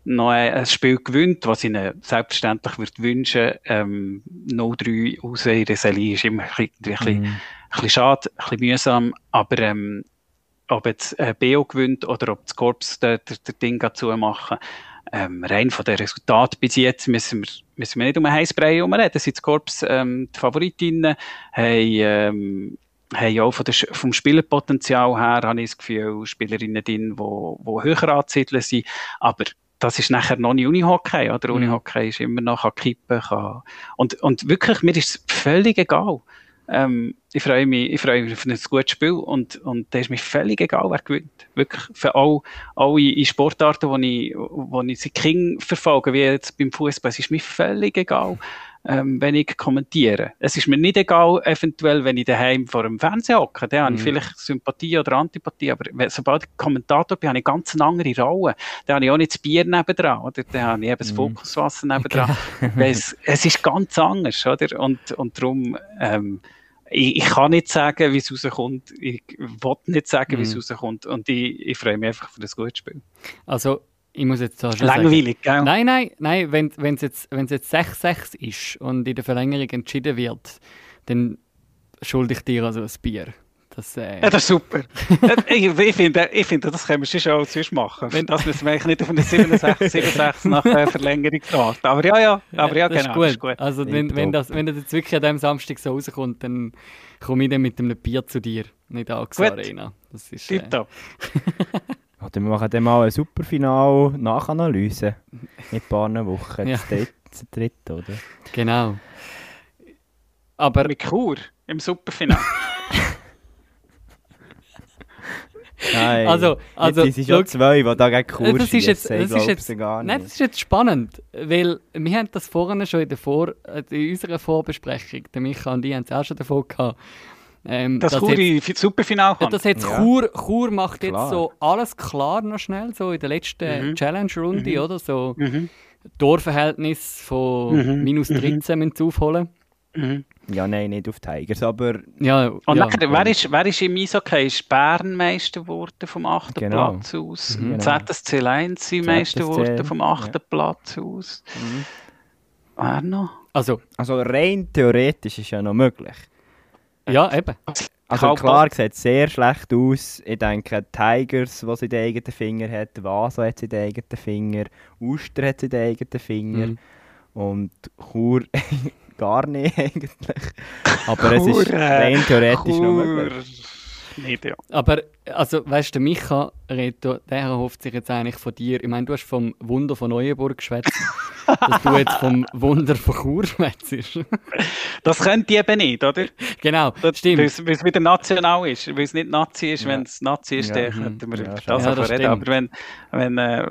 noch ein Spiel gewinnt, was ich ihnen selbstverständlich würde wünschen. Ähm, 0-3 raus in der Serie ist immer ein bisschen, mm. ein bisschen schade, ein bisschen mühsam, aber ähm, ob jetzt äh, BO gewinnt oder ob das Korps der, der, der Ding dazu machen, ähm, rein von den Resultaten bis jetzt müssen wir, müssen wir nicht um einen Heißbrei herumreden. Sind das Korps ähm, die Favoritinnen, haben ähm, haben ja auch von der, vom Spielerpotenzial her, habe ich das Gefühl, Spielerinnen drin, die, die höher anzusiedeln sind. Aber das ist nachher noch nicht Unihockey, oder? Mhm. Unihockey ist immer noch, kann kippen, kann, und, und wirklich, mir ist es völlig egal. Ähm, ich freue mich, ich freue mich auf ein gutes Spiel und, und da ist mir völlig egal, wer gewinnt. Wirklich, für all, alle Sportarten, die ich, wo ich seit Kind verfolge, wie jetzt beim Fußball, es ist mir völlig egal. Ähm, wenn ich kommentiere. Es ist mir nicht egal, eventuell, wenn ich daheim vor dem Fernseher hocke, dann habe ich Mhm. vielleicht Sympathie oder Antipathie, aber sobald ich Kommentator bin, habe ich ganz eine andere Rolle. Dann habe ich auch nicht das Bier nebendran, oder? Dann habe ich eben das Mhm. Fokuswasser [laughs] nebendran. Weil es, es ist ganz anders, oder? Und, und darum, ähm, ich, ich kann nicht sagen, wie es rauskommt. Ich will nicht sagen, wie es Mhm. rauskommt. Und ich, ich freue mich einfach für das gute Spiel. Also, ich muss jetzt da schon sagen. Langweilig, gell? Nein, nein, nein, wenn es jetzt, wenn's jetzt 6-6 ist und in der Verlängerung entschieden wird, dann schulde ich dir also ein Bier. Das, äh, Ja, das ist super. [laughs] ich, ich, finde, ich finde, das können wir schon auch sonst machen. Wenn das müssen wir eigentlich nicht auf eine 67, 67 nach äh, Verlängerung warten. Aber ja, ja, aber ja, das genau, ist gut. das ist gut. Also, wenn, wenn, das, wenn das jetzt wirklich an diesem Samstag so rauskommt, dann komme ich dann mit einem Bier zu dir, nicht an. Arena. Das ist, äh, Tipptopp. [laughs] Oder wir machen dann mal eine Superfinal-Nachanalyse. In ein paar Wochen. [laughs] Ja. Das dritte, das dritte, oder? genau. Aber Mit Chur im Superfinale. [laughs] Nein. Also- also, jetzt sind schon zwei, die da gegen Kurs das ist jetzt, das ist jetzt, gar nein, nicht. das ist jetzt spannend, weil wir haben das vorhin schon in, der Vor, äh, in unserer Vorbesprechung, der Micha und ich haben es auch schon davon gehabt, ähm, Das dass Chur jetzt, im Superfinale kann. dass jetzt Ja. Chur, Chur macht jetzt Klar. so alles klar noch schnell, so in der letzten Mhm. Challenge-Runde, Mhm. oder? So Mhm. Torverhältnis von Mhm. minus Mhm. 13 müssen sie aufholen. Mhm. Ja, nein, nicht auf Tigers, aber Ja, Und ja. nachher, wer, ist, wer ist im Eishockey? Ist Bern Meister geworden vom achten Genau. Platz aus? Mhm. Genau. ZSC Lions sind Meister geworden vom achten ja. Platz aus. Mhm. Wer noch? Also, also rein theoretisch ist ja noch möglich. Ja, eben. Also Kalb- klar, sieht sehr schlecht aus. Ich denke, Tigers, was sie in den eigenen Finger hat, Vasa hat sie in den eigenen Finger, Uster hat sie in den eigenen Finger Mhm. und Chur [laughs] gar nicht eigentlich. Aber es ist äh, rein theoretisch noch Chur- möglich. Nicht, ja. Aber, also, weißt du, der Micha, Reto, der erhofft sich jetzt eigentlich von dir. Ich meine, du hast vom Wunder von Neuenburg geschwätzt, [laughs] dass du jetzt vom Wunder von Chur schwätzt. Das könnte ich eben nicht, oder? genau, Das, stimmt. Weil es weil wieder national ist. Weil es nicht Nazi ist. Ja. Wenn es Nazi ist, Ja. dann könnten wir Ja, über das Ja, auch das reden. stimmt. Aber wenn, wenn äh,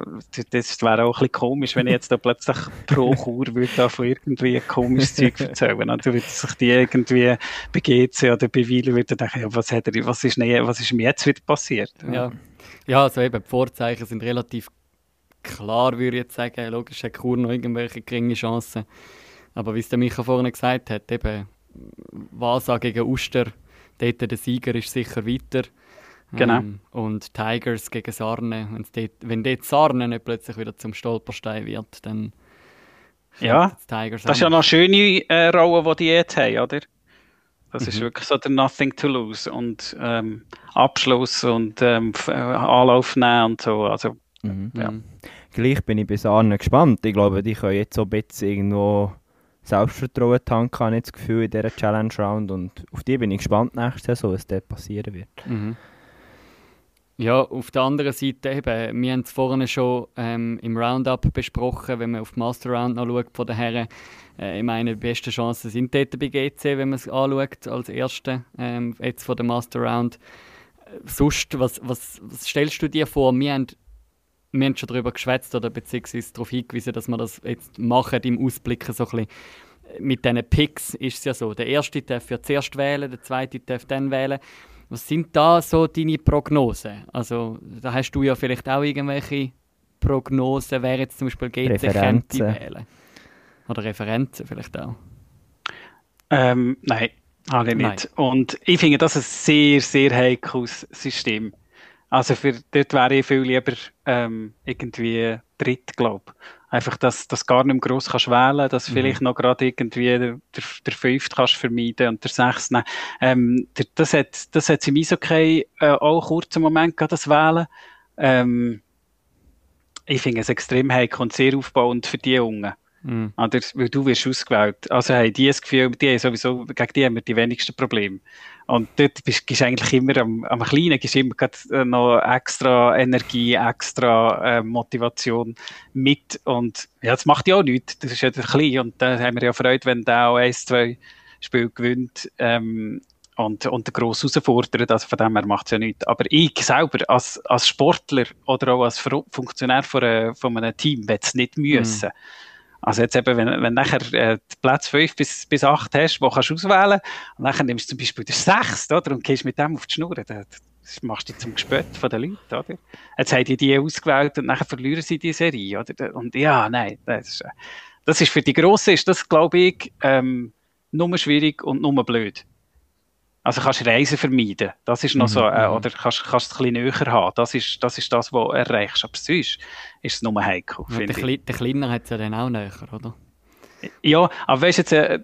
das wäre auch ein bisschen komisch, wenn ich jetzt da plötzlich pro Chur würde da von irgendwie komisches Zeug erzählen. Also würde sich die irgendwie bei GC oder bei würde denken, ja, was, hat er, was, ist, nee, was ist ihm jetzt wieder passiert? Ja. ja, also eben, die Vorzeichen sind relativ klar, würde ich jetzt sagen. Logisch hat Chur noch irgendwelche geringe Chancen. Aber wie es der Micha vorhin gesagt hat, eben, Vasa gegen Uster, dort der Sieger ist sicher weiter. Genau. Ähm, und Tigers gegen Sarne, dort, wenn dort Sarne nicht plötzlich wieder zum Stolperstein wird, dann Ja, Tigers Das ist ja noch eine schöne äh, Rolle, die die jetzt haben, oder? Das ist Mhm. wirklich so der Nothing to lose und ähm, Abschluss und ähm, äh, Anlauf nehmen und so. Also, Mhm. ja. Mhm. Gleich bin ich bis Arne gespannt. Ich glaube, die können jetzt so ein bisschen irgendwo Selbstvertrauen tanken, habe ich das Gefühl, in dieser Challenge Round. Und auf die bin ich gespannt nächste Saison, was dort passieren wird. Mhm. Ja, auf der anderen Seite eben, wir haben es vorhin schon ähm, im Roundup besprochen, wenn man auf die Master Round noch schaut von den Herren. Äh, ich meine, die besten Chancen sind dort bei GC, wenn man es anschaut, als Erste, ähm, jetzt von der Master Round. Äh, sonst, was, was, was stellst du dir vor? Wir haben, wir haben schon darüber geschwätzt oder beziehungsweise darauf hingewiesen, dass wir das jetzt machen im Ausblicken so ein bisschen. Mit diesen Picks ist es ja so, der Erste darf ja zuerst wählen, der Zweite darf dann wählen. Was sind da so deine Prognosen? Also, da hast du ja vielleicht auch irgendwelche Prognosen, wer jetzt zum Beispiel GC könnte wählen. Oder Referenzen vielleicht auch. ähm, nein, habe ich Nein. nicht. Und ich finde das ein sehr, sehr heikles System. Also für, dort wäre ich viel lieber ähm, irgendwie dritt, glaube Einfach, dass du gar nicht mehr gross kannst wählen dass Mhm. vielleicht noch gerade irgendwie der, der, fünfte kannst vermeiden und der sechste. Ähm, der, das hat das hat's im Eishockey äh, auch kurzen Moment gehabt, das Wählen. Ähm, ich finde es extrem heikel und sehr aufbauend für die Jungen. Mhm. Oder, weil du wirst ausgewählt. Also haben die das Gefühl, die sowieso, gegen die haben wir die wenigsten Probleme. Und dort bist du eigentlich immer am, am Kleinen, gibst immer äh, noch extra Energie, extra äh, Motivation mit. Und ja, das macht ja auch nichts. Das ist ja der Kleine. Und da haben wir ja Freude, wenn der auch ein, zwei Spiele gewinnt. Ähm, und, und gross herausfordert, also von dem her macht es ja nichts. Aber ich selber, als, als Sportler oder auch als Funktionär von, von einem Team, will es nicht müssen. Also jetzt eben, wenn, wenn nachher äh, Platz 5 bis, bis 8 hast, wo kannst du auswählen, und nachher nimmst du zum Beispiel den 6. Oder, und gehst mit dem auf die Schnur, das machst du zum Gespött von den Leuten, oder? Jetzt haben die die ausgewählt und nachher verlieren sie die Serie, oder? Und ja, nein, das ist, äh, das ist für die Grossen, ist das, glaube ich, ähm, nur schwierig und nur blöd. Also kannst Reisen vermeiden. Das ist noch so, äh, mhm. oder kannst, kannst es ein bisschen näher haben. Das ist, das ist das, was du erreichst. Aber sonst ist es nur heikel, Ja, der. Kle der Kleiner hat es ja dann auch näher, oder? Ja, aber weißt du jetzt, äh,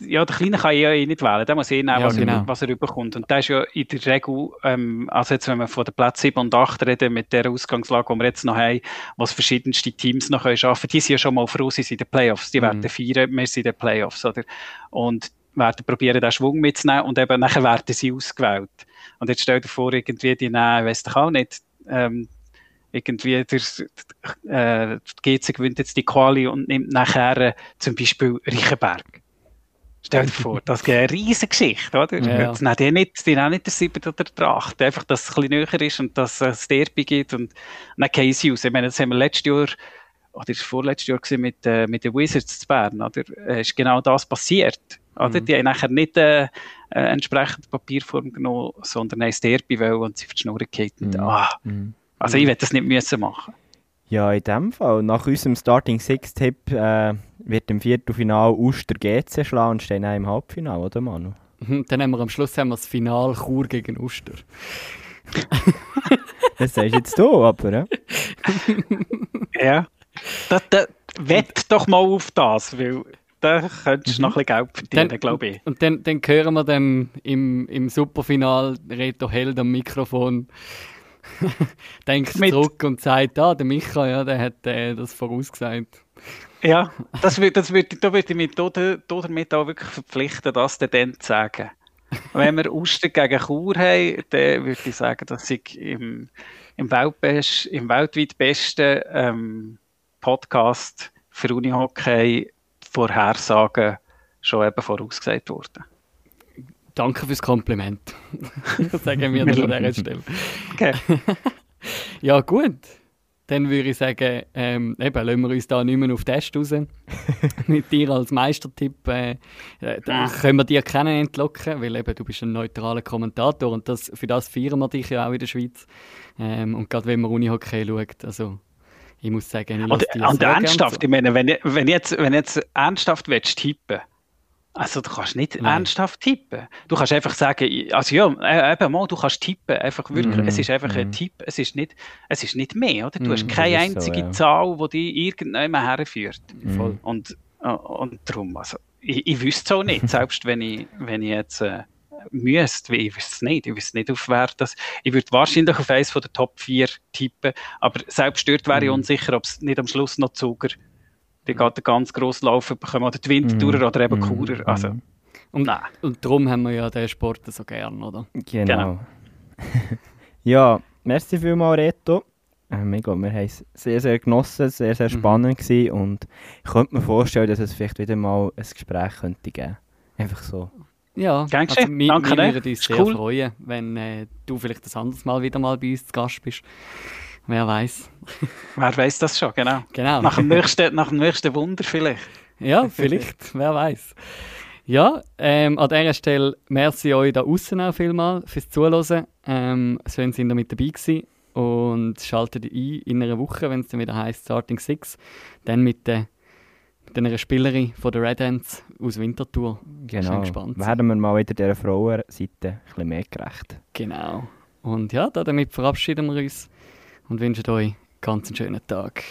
ja, der Kleine kann ja eh nicht wählen, der muss eh nehmen, Ja, was, genau. er, was er überkommt. Und das ist ja in der Regel, ähm, also jetzt, wenn wir von den Plätzen 7 und 8 reden, mit der Ausgangslage, die wir jetzt noch haben, was verschiedenste Teams noch können schaffen, die sind ja schon mal froh, sie sind in den Playoffs, die Mhm. werden feiern, wir sind in den Playoffs, oder? Und werden probieren, den Schwung mitzunehmen und eben nachher werden sie ausgewählt. Und jetzt stell dir vor, irgendwie die nehmen, weiss doch auch nicht, ähm, irgendwie der, äh, die GC gewinnt jetzt die Quali und nimmt nachher äh, zum Beispiel Reichenberg. Stell dir vor, das wäre eine riesige Geschichte, oder? Ja. Jetzt nehmen die nicht, die nehmen nicht der Siebte oder der Achte, einfach, dass es ein bisschen näher ist und dass es Derby gibt und dann gehen sie aus. Ich meine, das haben wir letztes Jahr, oder das war vorletztes Jahr mit, äh, mit den Wizards zu Bern, oder? Äh, ist genau das passiert, oder? Mhm. Die haben nachher nicht äh, äh, entsprechend Papierform genommen, sondern haben Derby wollen und sie auf die Schnur gehalten. Mhm. Ah, Mhm. also ich werde das nicht müssen machen. Ja, in dem Fall. Nach unserem Starting Six-Tipp äh, wird im Viertelfinal Uster GC schlagen und stehen auch im Halbfinale, oder Manu? Mhm, Dann haben wir am Schluss haben wir das Final Chur gegen Uster. [laughs] Das sagst jetzt du, aber ja. Ja. Da, da, wett doch mal auf das, weil da könntest du noch ein bisschen Geld verdienen, Dann- glaube ich. Und dann, dann hören wir dem im, im Superfinal Reto Held am Mikrofon. [laughs] denkt Mit- zurück und sagt, ah, der Micha, ja, der hat äh, das vorausgesagt. Ja, das wird, das wird, da würde ich mich da- da- damit auch wirklich verpflichten, das dann, dann zu sagen. Wenn wir Uster gegen Chur haben, dann würde ich sagen, dass ich im, im, Weltbest, im weltweit besten ähm, Podcast für Unihockey Vorhersagen schon eben vorausgesagt worden. Danke fürs Kompliment. [laughs] Sagen wir das an dieser Stelle. Okay. [laughs] Ja, gut. Dann würde ich sagen, ähm, eben, lassen wir uns da nicht mehr auf den Test raus. [laughs] Mit dir als Meistertipp. Äh, äh, da können wir dir kennen entlocken, weil eben, du bist ein neutraler Kommentator und das, für das feiern wir dich ja auch in der Schweiz. Ähm, und gerade wenn man Unihockey schaut, also ich muss sagen, ich Und, lasse und ernsthaft, zu. ich meine, wenn, ich- wenn, jetzt, wenn ich jetzt ernsthaft willst, tippen also du kannst nicht Nein. ernsthaft tippen. Du kannst einfach sagen, also ja, äh, eben mal, du kannst tippen, einfach wirklich, Mhm, es ist einfach mhm. ein Tipp, es ist nicht, es ist nicht mehr, oder? Du Mhm, hast keine ist so, einzige ja. Zahl, die dich irgendjemand herführt. Voll. Und, und darum, also, ich, ich wüsste es auch nicht, [laughs] selbst wenn ich, wenn ich jetzt äh, müsste, weil ich wüsste es nicht, ich wüsste nicht, auf wer das, ich würde wahrscheinlich auf eines von der Top 4 tippen, aber selbst dort wäre ich Mhm. unsicher, ob es nicht am Schluss noch Zuger, die geht ganz grossen Lauf bekommen, oder die Wintertourer oder eben Mhm. Churer, also, Mhm. Und, nein. und darum haben wir ja den Sport so gern, oder? Genau. Genau. [laughs] ja, merci vielmals, Reto. Ähm, ich glaube, wir haben es sehr, sehr genossen, sehr, sehr Mhm. spannend gewesen und ich könnte mir vorstellen, dass es vielleicht wieder mal ein Gespräch könnte geben. Einfach so. Ja, also wir, Danke, wir würden uns sehr cool. freuen, wenn äh, du vielleicht das anderes Mal wieder mal bei uns zu Gast bist. Wer weiß. [laughs] Wer weiß das schon, genau. Genau. Nach dem nächsten, nach dem nächsten Wunder vielleicht. Ja, vielleicht, [laughs] wer weiß. Ja, ähm, an dieser Stelle merci euch da außen auch vielmal fürs Zuhören. Ähm, schön sind ihr mit dabei gewesen und schaltet ein in einer Woche, wenn es dann wieder heißt Starting Six. Dann mit, der, einer Spielerin von der Red Ants aus Winterthur. Genau. Gespannt. Werden wir mal wieder dieser Frauenseite ein bisschen mehr gerecht. Genau. Und ja, da- damit verabschieden wir uns und wünschen euch ganz einen schönen Tag.